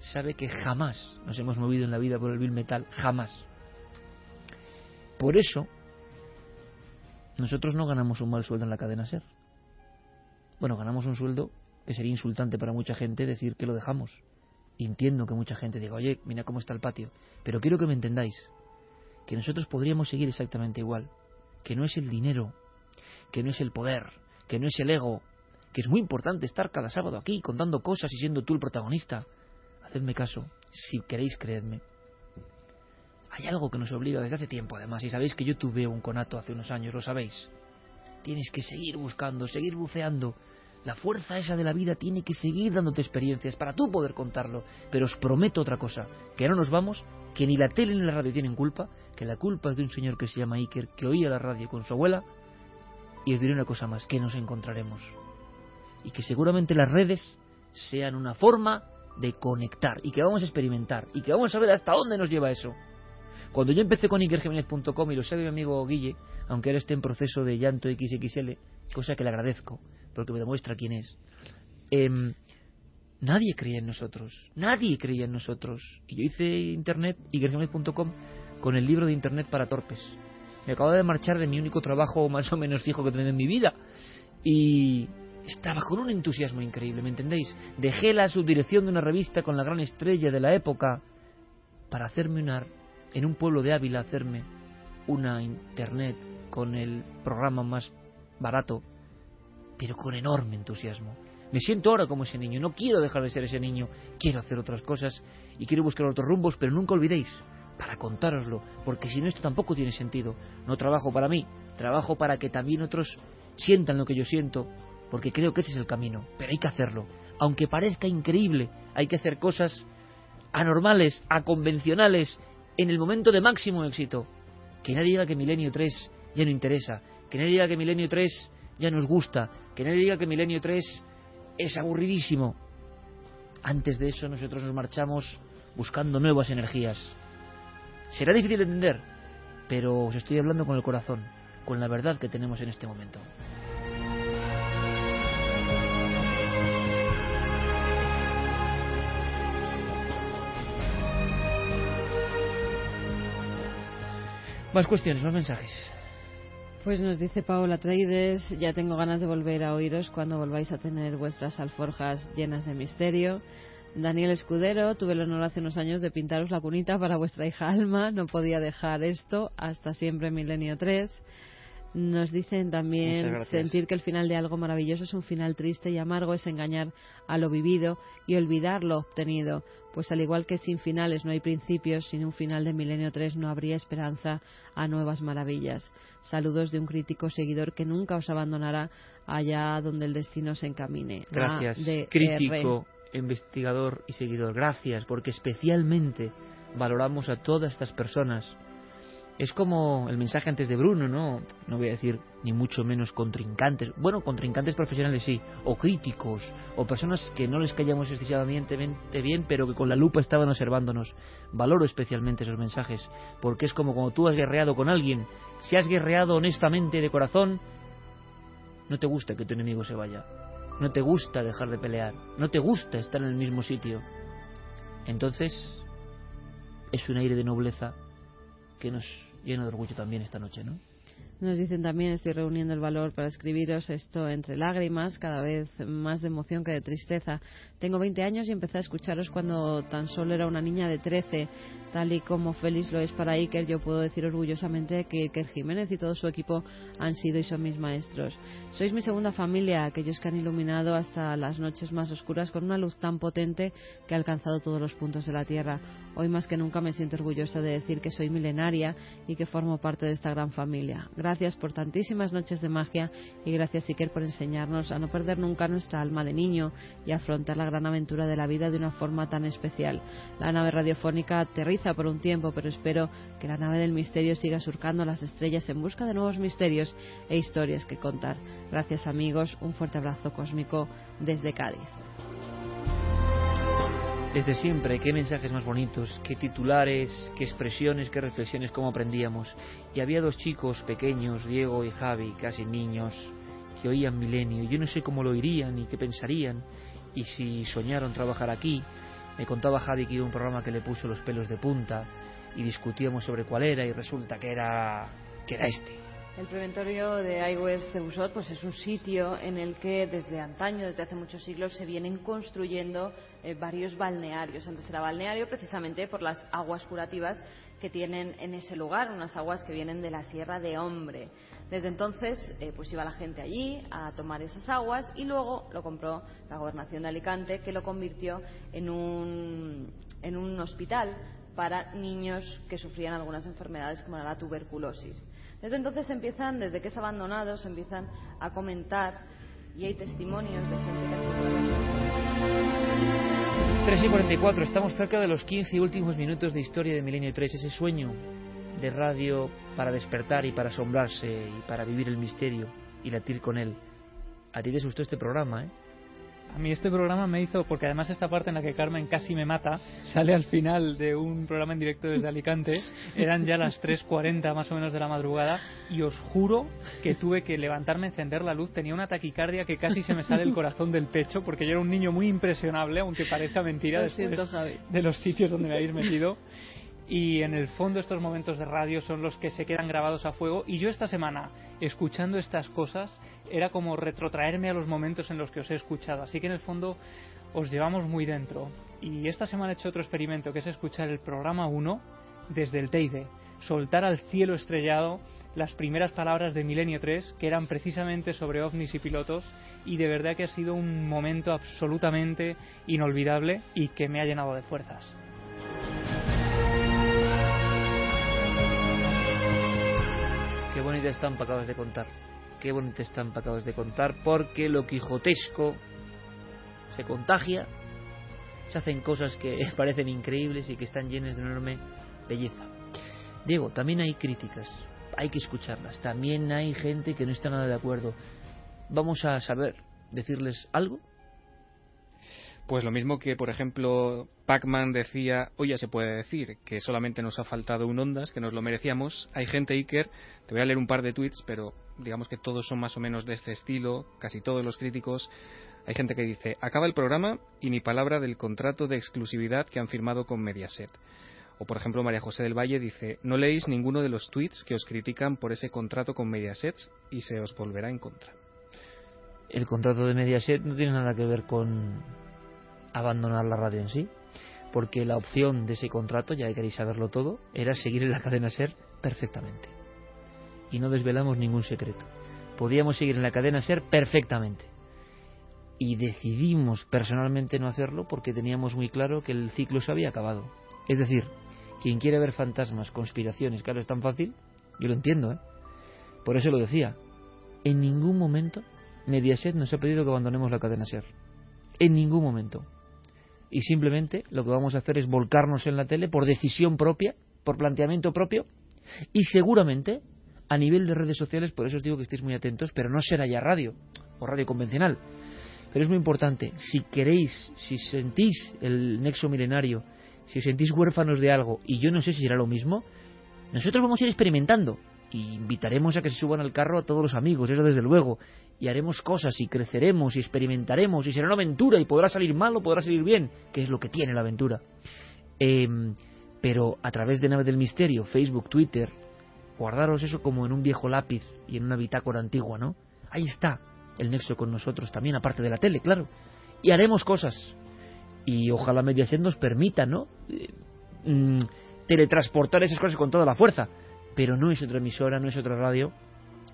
sabe que jamás nos hemos movido en la vida por el Bill Metal, jamás. Por eso, nosotros no ganamos un mal sueldo en la cadena SER. Bueno, ganamos un sueldo que sería insultante para mucha gente decir que lo dejamos. Entiendo que mucha gente diga, oye, mira cómo está el patio. Pero quiero que me entendáis que nosotros podríamos seguir exactamente igual. Que no es el dinero, que no es el poder, que no es el ego, que es muy importante estar cada sábado aquí contando cosas y siendo tú el protagonista. Hacedme caso, si queréis creedme. Hay algo que nos obliga desde hace tiempo, además, y sabéis que yo tuve un conato hace unos años, lo sabéis. Tienes que seguir buscando, seguir buceando. La fuerza esa de la vida tiene que seguir dándote experiencias para tú poder contarlo. Pero os prometo otra cosa, que no nos vamos, que ni la tele ni la radio tienen culpa, que la culpa es de un señor que se llama Iker, que oía la radio con su abuela, y os diré una cosa más, que nos encontraremos. Y que seguramente las redes sean una forma de conectar, y que vamos a experimentar, y que vamos a ver hasta dónde nos lleva eso. Cuando yo empecé con ikerjiménez.com, y lo sabe mi amigo Guille, aunque él esté en proceso de llanto XXL, cosa que le agradezco, porque me demuestra quién es. Em, nadie creía en nosotros, nadie creía en nosotros. Y yo hice internet, y.com, con el libro de internet para torpes. Me acabo de marchar de mi único trabajo más o menos fijo que he tenido en mi vida. Y estaba con un entusiasmo increíble, ¿me entendéis? Dejé la subdirección de una revista con la gran estrella de la época para hacerme una, en un pueblo de Ávila, hacerme una internet con el programa más barato, pero con enorme entusiasmo. Me siento ahora como ese niño, no quiero dejar de ser ese niño, quiero hacer otras cosas y quiero buscar otros rumbos, pero nunca olvidéis, para contároslo, porque si no esto tampoco tiene sentido. No trabajo para mí, trabajo para que también otros sientan lo que yo siento, porque creo que ese es el camino, pero hay que hacerlo. Aunque parezca increíble, hay que hacer cosas anormales, aconvencionales, en el momento de máximo éxito. Que nadie diga que Milenio 3 ya no interesa, que nadie diga que Milenio 3 ya nos gusta, que nadie diga que Milenio 3 es aburridísimo. Antes de eso nosotros nos marchamos buscando nuevas energías. Será difícil de entender, pero os estoy hablando con el corazón, con la verdad que tenemos en este momento. Más cuestiones, más mensajes. Pues nos dice Paola Traides, ya tengo ganas de volver a oíros cuando volváis a tener vuestras alforjas llenas de misterio. Daniel Escudero, tuve el honor hace unos años de pintaros la cunita para vuestra hija Alma, no podía dejar esto, hasta siempre Milenio 3. Nos dicen también sentir que el final de algo maravilloso es un final triste y amargo, es engañar a lo vivido y olvidar lo obtenido. Pues al igual que sin finales no hay principios, sin un final de Milenio 3 no habría esperanza a nuevas maravillas. Saludos de un crítico seguidor que nunca os abandonará allá donde el destino se encamine. Gracias, crítico, investigador y seguidor. Gracias, porque especialmente valoramos a todas estas personas es como el mensaje antes de Bruno, ¿no? No voy a decir ni mucho menos contrincantes. Bueno, contrincantes profesionales sí, o críticos, o personas que no les callamos excesivamente bien, pero que con la lupa estaban observándonos. Valoro especialmente esos mensajes, porque es como cuando tú has guerreado con alguien. Si has guerreado honestamente de corazón, no te gusta que tu enemigo se vaya. No te gusta dejar de pelear. No te gusta estar en el mismo sitio. Entonces, es un aire de nobleza que nos lleno de orgullo también esta noche, ¿no? Nos dicen también, estoy reuniendo el valor para escribiros esto entre lágrimas, cada vez más de emoción que de tristeza. Tengo 20 años y empecé a escucharos cuando tan solo era una niña de 13. Tal y como Félix lo es para Iker, yo puedo decir orgullosamente que Iker Jiménez y todo su equipo han sido y son mis maestros. Sois mi segunda familia, aquellos que han iluminado hasta las noches más oscuras con una luz tan potente que ha alcanzado todos los puntos de la Tierra. Hoy más que nunca me siento orgullosa de decir que soy milenaria y que formo parte de esta gran familia. Gracias por tantísimas noches de magia y gracias Iker por enseñarnos a no perder nunca nuestra alma de niño y afrontar la gran aventura de la vida de una forma tan especial. La nave radiofónica aterriza por un tiempo, pero espero que la nave del misterio siga surcando las estrellas en busca de nuevos misterios e historias que contar. Gracias amigos, un fuerte abrazo cósmico desde Cádiz. Desde siempre, qué mensajes más bonitos, qué titulares, qué expresiones, qué reflexiones, cómo aprendíamos. Y había dos chicos pequeños, Diego y Javi, casi niños, que oían Milenio. Yo no sé cómo lo oirían y qué pensarían, y si soñaron trabajar aquí. Me contaba Javi que iba un programa que le puso los pelos de punta y discutíamos sobre cuál era y resulta que era que era este. El preventorio de Aigües de Busot pues es un sitio en el que desde antaño, desde hace muchos siglos, se vienen construyendo eh, varios balnearios. Antes era balneario precisamente por las aguas curativas que tienen en ese lugar, unas aguas que vienen de la Sierra de Hombre. Desde entonces, eh, pues iba la gente allí a tomar esas aguas y luego lo compró la gobernación de Alicante, que lo convirtió en un, en un hospital para niños que sufrían algunas enfermedades como la tuberculosis. Desde entonces empiezan, desde que es abandonado, se empiezan a comentar y hay testimonios de gente que ha 3 y 44, estamos cerca de los 15 últimos minutos de historia de Milenio 3, ese sueño de radio para despertar y para asombrarse y para vivir el misterio y latir con él. A ti te gustó este programa, ¿eh? A mí este programa me hizo, porque además esta parte en la que Carmen casi me mata, sale al final de un programa en directo desde Alicante, eran ya las 3.40 más o menos de la madrugada, y os juro que tuve que levantarme, encender la luz, tenía una taquicardia que casi se me sale el corazón del pecho, porque yo era un niño muy impresionable, aunque parezca mentira Lo después siento, Javi. de los sitios donde me habéis metido. Y en el fondo estos momentos de radio son los que se quedan grabados a fuego. Y yo esta semana, escuchando estas cosas, era como retrotraerme a los momentos en los que os he escuchado. Así que en el fondo os llevamos muy dentro. Y esta semana he hecho otro experimento, que es escuchar el programa 1 desde el Teide. Soltar al cielo estrellado las primeras palabras de Milenio 3, que eran precisamente sobre ovnis y pilotos. Y de verdad que ha sido un momento absolutamente inolvidable y que me ha llenado de fuerzas. Bonita estampa acabas de contar. Qué bonita estampa acabas de contar, porque lo quijotesco se contagia, se hacen cosas que <laughs> parecen increíbles y que están llenas de enorme belleza. Diego, también hay críticas, hay que escucharlas. También hay gente que no está nada de acuerdo. Vamos a saber decirles algo. Pues lo mismo que, por ejemplo, Pac-Man decía, hoy ya se puede decir que solamente nos ha faltado un Ondas, que nos lo merecíamos. Hay gente, Iker, te voy a leer un par de tweets, pero digamos que todos son más o menos de este estilo, casi todos los críticos. Hay gente que dice, acaba el programa y ni palabra del contrato de exclusividad que han firmado con Mediaset. O por ejemplo, María José del Valle dice, no leéis ninguno de los tweets que os critican por ese contrato con Mediaset y se os volverá en contra. El contrato de Mediaset no tiene nada que ver con abandonar la radio en sí, porque la opción de ese contrato, ya queréis saberlo todo, era seguir en la cadena SER perfectamente. Y no desvelamos ningún secreto. Podíamos seguir en la cadena SER perfectamente. Y decidimos personalmente no hacerlo porque teníamos muy claro que el ciclo se había acabado. Es decir, quien quiere ver fantasmas, conspiraciones, claro, es tan fácil, yo lo entiendo, ¿eh? Por eso lo decía. En ningún momento Mediaset nos ha pedido que abandonemos la cadena SER. En ningún momento y simplemente lo que vamos a hacer es volcarnos en la tele por decisión propia, por planteamiento propio y seguramente a nivel de redes sociales, por eso os digo que estéis muy atentos, pero no será ya radio o radio convencional. Pero es muy importante, si queréis, si sentís el nexo milenario, si os sentís huérfanos de algo, y yo no sé si será lo mismo, nosotros vamos a ir experimentando y invitaremos a que se suban al carro a todos los amigos, eso desde luego, y haremos cosas y creceremos y experimentaremos y será una aventura y podrá salir mal o podrá salir bien, que es lo que tiene la aventura. Eh, pero a través de Nave del Misterio, Facebook, Twitter, guardaros eso como en un viejo lápiz y en una bitácora antigua, ¿no? Ahí está el nexo con nosotros también, aparte de la tele, claro. Y haremos cosas. Y ojalá Mediaset nos permita, ¿no? Eh, mm, teletransportar esas cosas con toda la fuerza. Pero no es otra emisora, no es otra radio.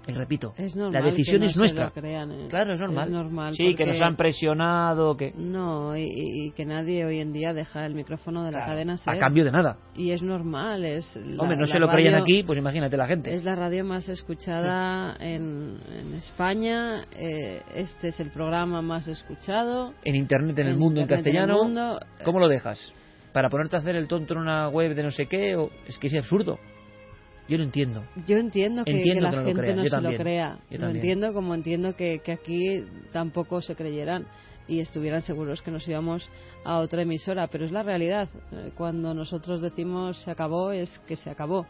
Y repito, la decisión que no es se nuestra. lo crean, ¿eh? Claro, es normal. Es normal sí, que nos han presionado, que... No, y, y que nadie hoy en día deja el micrófono de la Claro, cadena a cambio de nada. Y es normal, es... la- Hombre, no la se lo creían aquí, pues imagínate la gente. Es la radio más escuchada en, en España. eh, este es el programa más escuchado. En internet, en el En mundo, en Internet, en el castellano, mundo, ¿cómo lo dejas? ¿Para ponerte a hacer el tonto en una web de no sé qué? O... Es que es absurdo. Yo no entiendo. Yo entiendo que, Entiendo que la que no lo gente no se también, lo crea. Lo entiendo como entiendo que, que aquí tampoco se creyeran y estuvieran seguros que nos íbamos a otra emisora. Pero es la realidad. Eh, Cuando nosotros decimos se acabó, es que se acabó.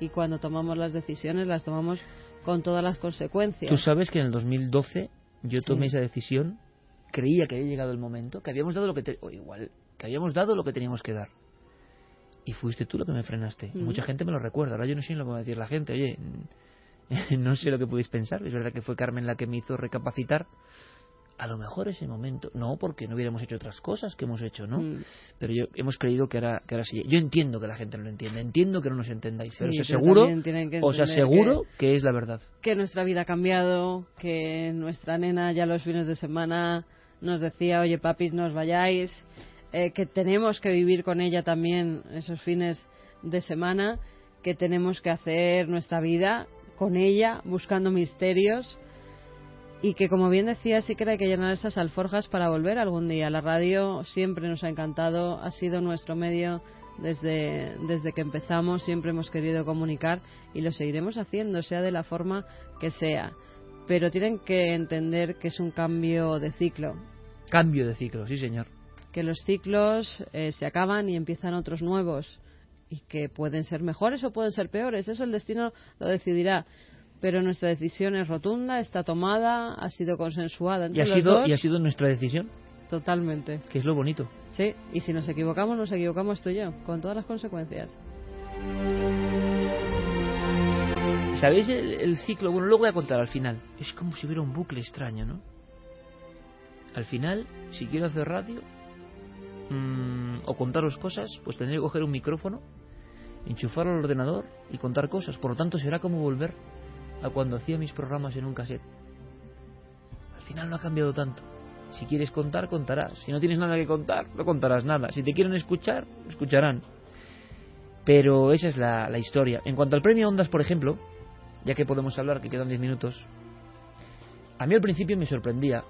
Y cuando tomamos las decisiones, las tomamos con todas las consecuencias. Tú sabes que en el 2012 yo Sí. tomé esa decisión, creía que había llegado el momento, que habíamos dado lo que te- o igual, que habíamos dado lo que teníamos que dar. Y fuiste tú lo que me frenaste. Mucha gente me lo recuerda. Ahora yo no sé lo que va a decir la gente. Oye, <laughs> no sé lo que podéis pensar. Es verdad que fue Carmen la que me hizo recapacitar. A lo mejor ese momento, no porque no hubiéramos hecho otras cosas que hemos hecho, ¿no? Mm. Pero yo hemos creído que ahora, que ahora sí. Yo entiendo que la gente no lo entiende, entiendo que no nos entendáis, pero Sí, os aseguro, que os que es la verdad. que nuestra vida ha cambiado, que nuestra nena ya los fines de semana nos decía, oye papis, no os vayáis, eh, que tenemos que vivir con ella también esos fines de semana, que tenemos que hacer nuestra vida con ella, buscando misterios y que como bien decía sí que hay que llenar esas alforjas para volver algún día. La radio siempre nos ha encantado, ha sido nuestro medio desde, desde que empezamos, siempre hemos querido comunicar y lo seguiremos haciendo, sea de la forma que sea. Pero tienen que entender que es un cambio de ciclo Cambio de ciclo, sí señor. Que los ciclos eh, se acaban y empiezan otros nuevos y que pueden ser mejores o pueden ser peores. Eso el destino lo decidirá. Pero nuestra decisión es rotunda, está tomada, ha sido consensuada entre ¿Y ha, los sido, dos. ¿Y ha sido nuestra decisión? Totalmente. Que es lo bonito. Sí, y si nos equivocamos, nos equivocamos tú y yo, con todas las consecuencias. ¿Sabéis el, el ciclo? Bueno, luego voy a contar al final. Es como si hubiera un bucle extraño, ¿no? Al final, si quiero hacer radio mm, o contaros cosas, pues tendré que coger un micrófono, enchufarlo al ordenador y contar cosas. Por lo tanto, será como volver a cuando hacía mis programas en un cassette. Al final no ha cambiado tanto. Si quieres contar, contarás. Si no tienes nada que contar, no contarás nada. Si te quieren escuchar, escucharán. Pero esa es la, la historia. En cuanto al premio Ondas, por ejemplo, ya que podemos hablar, que quedan 10 minutos, a mí al principio me sorprendía,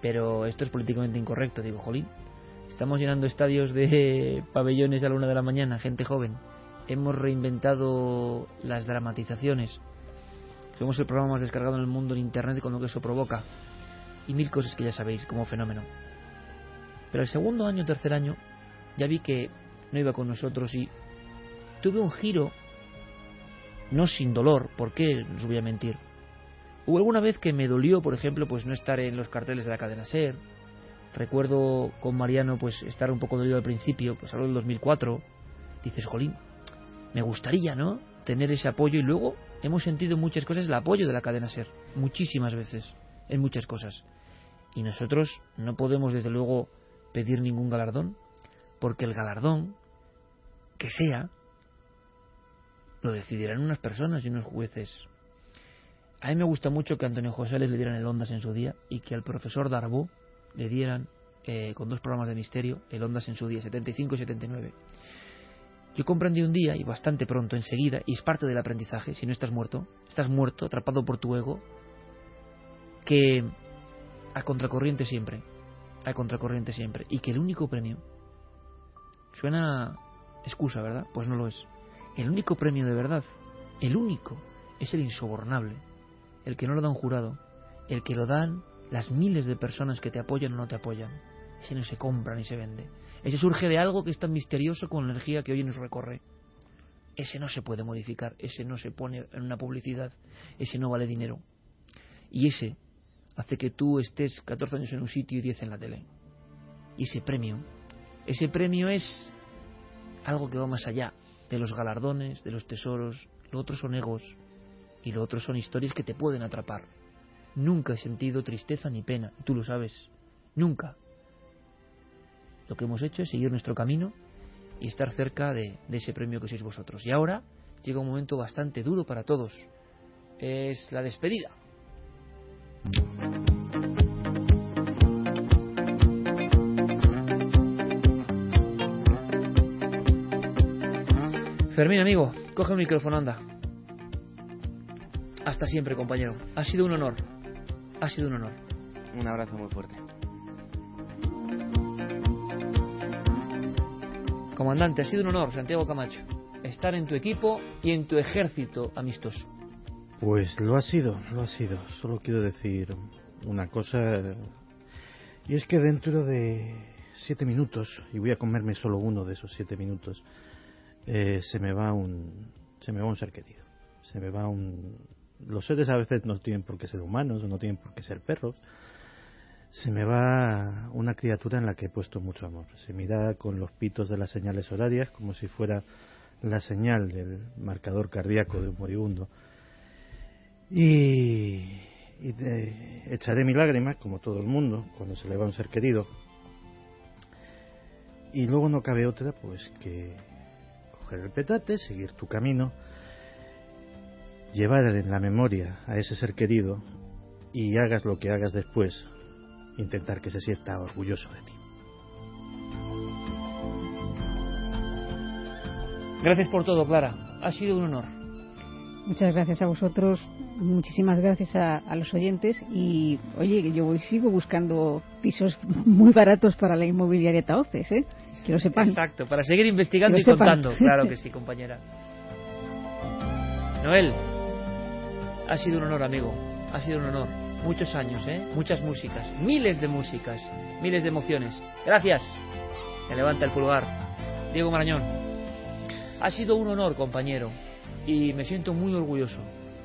pero esto es políticamente incorrecto. Digo, jolín, estamos llenando estadios de <laughs> pabellones a la una de la mañana, gente joven. Hemos reinventado las dramatizaciones. Somos el programa más descargado en el mundo en Internet con lo que eso provoca. Y mil cosas que ya sabéis como fenómeno. Pero el segundo año, tercer año, ya vi que no iba con nosotros y tuve un giro, no sin dolor, ¿por qué os voy a mentir? Hubo alguna vez que me dolió, por ejemplo, pues no estar en los carteles de la cadena SER. Recuerdo con Mariano pues estar un poco dolido al principio, pues algo del 2004. Dices, jolín, me gustaría, ¿no? Tener ese apoyo y luego hemos sentido en muchas cosas el apoyo de la cadena SER, muchísimas veces, en muchas cosas. Y nosotros no podemos, desde luego, pedir ningún galardón, porque el galardón, que sea, lo decidirán unas personas y unos jueces. A mí me gusta mucho que Antonio José les le dieran el Ondas en su día y que al profesor Darbo le dieran, eh, con dos programas de misterio, el Ondas en su día, 75 y 79. Yo comprendí un día, y bastante pronto, enseguida, y es parte del aprendizaje, si no estás muerto, estás muerto, atrapado por tu ego, que a contracorriente siempre, a contracorriente siempre, y que el único premio, suena excusa, ¿verdad? Pues no lo es. El único premio de verdad, el único, es el insobornable, el que no lo da un jurado, el que lo dan las miles de personas que te apoyan o no te apoyan. Ese no se compra ni se vende. Ese surge de algo que es tan misterioso con la energía que hoy nos recorre. Ese no se puede modificar, ese no se pone en una publicidad, ese no vale dinero. Y ese hace que tú estés 14 años en un sitio y 10 en la tele. Y ese premio, ese premio es algo que va más allá de los galardones, de los tesoros, lo otro son egos y lo otro son historias que te pueden atrapar. Nunca he sentido tristeza ni pena, y tú lo sabes, nunca. Lo que hemos hecho es seguir nuestro camino y estar cerca de, de ese premio que sois vosotros. Y ahora llega un momento bastante duro para todos. Es la despedida. Fermín, amigo, coge el micrófono, anda. Hasta siempre, compañero. Ha sido un honor. Ha sido un honor. Un abrazo muy fuerte. Comandante, ha sido un honor, Santiago Camacho, estar en tu equipo y en tu ejército amistoso. Pues lo ha sido, lo ha sido. Solo quiero decir una cosa. Y es que dentro de siete minutos, y voy a comerme solo uno de esos siete minutos, eh, se me va un se me va un ser querido. Se me va un los seres a veces no tienen por qué ser humanos, no tienen por qué ser perros. Se me va una criatura en la que he puesto mucho amor. Se mira con los pitos de las señales horarias como si fuera la señal del marcador cardíaco de un moribundo. Y, y de- echaré mi lágrima, como todo el mundo, cuando se le va un ser querido. Y luego no cabe otra, pues que coger el petate, seguir tu camino, llevar en la memoria a ese ser querido y hagas lo que hagas después, intentar que se sienta orgulloso de ti. Gracias por todo, Clara. Ha sido un honor. Muchas gracias a vosotros, muchísimas gracias a, a los oyentes y oye, que yo voy, sigo buscando pisos muy baratos para la inmobiliaria Taoces, ¿eh? Que lo sepan. Exacto, para seguir investigando y lo sepan. contando. Claro que sí, <laughs> compañera. Noel, ha sido un honor, amigo. Ha sido un honor. muchos años, ¿eh? muchas músicas, miles de músicas, miles de emociones. Gracias. Me levanta el pulgar. Diego Marañón, ha sido un honor, compañero, y me siento muy orgulloso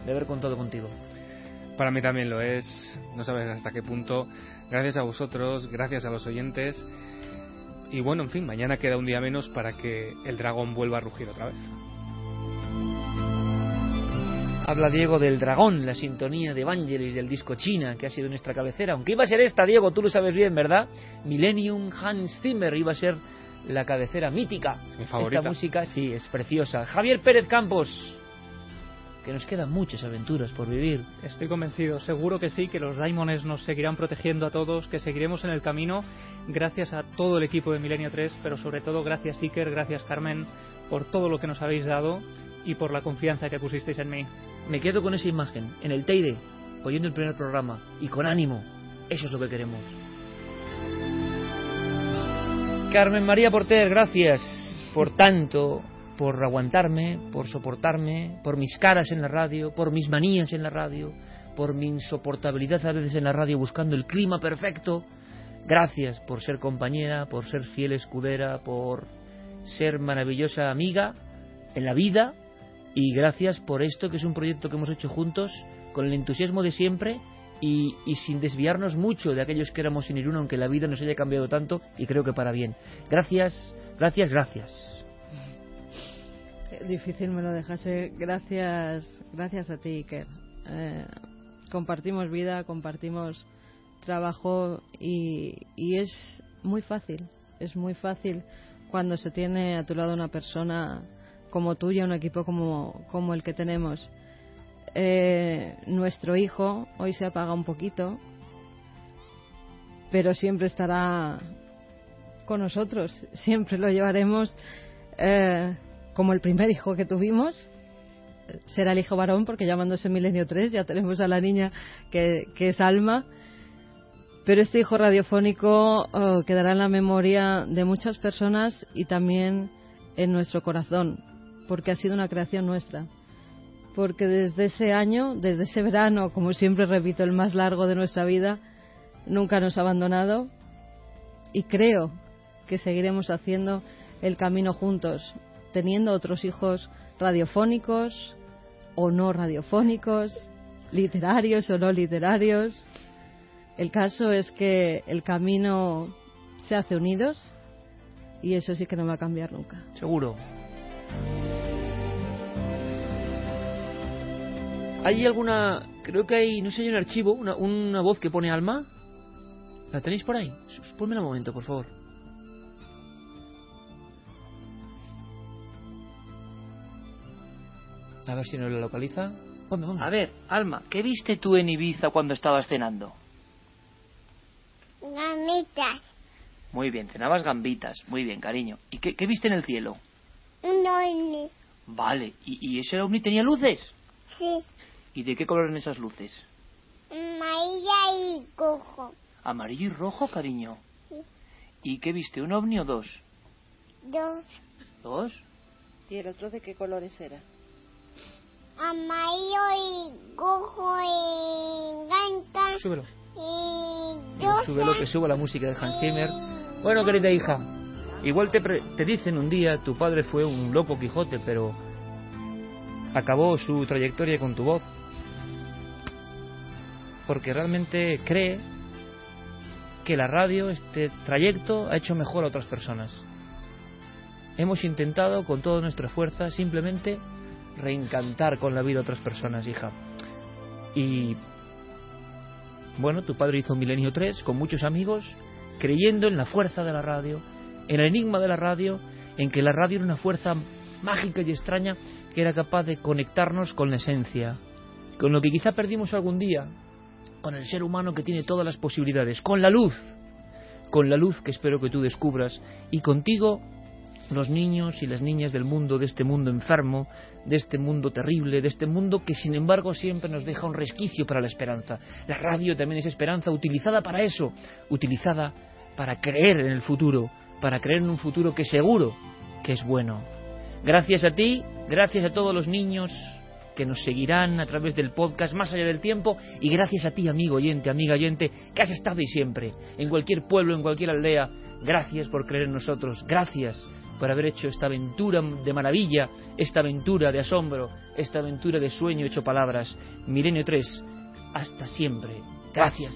de haber contado contigo. Para mí también lo es, no sabes hasta qué punto. Gracias a vosotros, gracias a los oyentes. Y bueno, en fin, mañana queda un día menos para que el dragón vuelva a rugir otra vez. Habla Diego del dragón, la sintonía de Evangelis del disco China, que ha sido nuestra cabecera. Aunque iba a ser esta, Diego, tú lo sabes bien, ¿verdad? Millennium Hans Zimmer iba a ser la cabecera mítica. Mi favorita. Esta música, sí, es preciosa. Javier Pérez Campos, que nos quedan muchas aventuras por vivir. Estoy convencido, seguro que sí, que los Daimones nos seguirán protegiendo a todos, que seguiremos en el camino, gracias a todo el equipo de Milenio 3, pero sobre todo gracias Iker, gracias Carmen, por todo lo que nos habéis dado y por la confianza que pusisteis en mí. Me quedo con esa imagen, en el Teide, oyendo el primer programa, y con ánimo. Eso es lo que queremos. Carmen María Porter, gracias por tanto, por aguantarme, por soportarme, por mis caras en la radio, por mis manías en la radio, por mi insoportabilidad a veces en la radio buscando el clima perfecto. Gracias por ser compañera, por ser fiel escudera, por ser maravillosa amiga en la vida y gracias por esto que es un proyecto que hemos hecho juntos con el entusiasmo de siempre y, sin desviarnos mucho de aquellos que éramos en Irún, aunque la vida nos haya cambiado tanto y creo que para bien. Gracias, gracias, gracias. Difícil me lo dejase. Gracias, gracias a ti, Iker. Eh, compartimos vida, compartimos trabajo y, y es muy fácil. Es muy fácil cuando se tiene a tu lado una persona como tuya, un equipo como, como el que tenemos. Eh, nuestro hijo hoy se apaga un poquito, pero siempre estará con nosotros, siempre lo llevaremos eh, como el primer hijo que tuvimos. Será el hijo varón porque llamándose Milenio 3 ya tenemos a la niña que, que es Alma. Pero este hijo radiofónico oh, quedará en la memoria de muchas personas y también en nuestro corazón, porque ha sido una creación nuestra porque desde ese año, desde ese verano, como siempre repito, el más largo de nuestra vida, nunca nos ha abandonado y creo que seguiremos haciendo el camino juntos, teniendo otros hijos radiofónicos o no radiofónicos, literarios o no literarios. El caso es que el camino se hace unidos y eso sí que no va a cambiar nunca. Seguro. ¿Hay alguna.? Creo que hay. No sé, hay un archivo, una, una voz que pone alma. ¿La tenéis por ahí? Pónmela un momento, por favor. A ver si nos la localiza. Ponme, ponme. A ver, Alma, ¿qué viste tú en Ibiza cuando estabas cenando? Gamitas. Muy bien, cenabas gambitas. Muy bien, cariño. ¿Y qué, qué viste en el cielo? Un ovni. Vale, ¿y, y ese ovni tenía luces? Sí. ¿Y de qué color eran esas luces? Amarilla y rojo. Amarillo y rojo, cariño. Sí. ¿Y qué viste, un ovni o dos? Dos. ¿Dos? ¿Y el otro de qué colores era? Amarillo y rojo y ganta. Súbelo. Y rosa. Súbelo, que suba la música de Hans Zimmer. Bueno, querida hija, igual te, pre- te dicen un día tu padre fue un loco Quijote, pero acabó su trayectoria con tu voz. Porque realmente cree que la radio, este trayecto, ha hecho mejor a otras personas. Hemos intentado con toda nuestra fuerza simplemente reencantar con la vida a otras personas, hija. Y bueno, tu padre hizo Milenio 3 con muchos amigos, creyendo en la fuerza de la radio, en el enigma de la radio, en que la radio era una fuerza mágica y extraña que era capaz de conectarnos con la esencia, con lo que quizá perdimos algún día, con el ser humano que tiene todas las posibilidades, con la luz, con la luz que espero que tú descubras, y contigo los niños y las niñas del mundo, de este mundo enfermo, de este mundo terrible, de este mundo que sin embargo siempre nos deja un resquicio para la esperanza. La radio también es esperanza utilizada para eso, utilizada para creer en el futuro, para creer en un futuro que seguro que es bueno. Gracias a ti, gracias a todos los niños que nos seguirán a través del podcast más allá del tiempo y gracias a ti, amigo oyente, amiga oyente, que has estado y siempre, en cualquier pueblo, en cualquier aldea. Gracias por creer en nosotros, gracias por haber hecho esta aventura de maravilla, esta aventura de asombro, esta aventura de sueño hecho palabras. Milenio 3, hasta siempre. Gracias.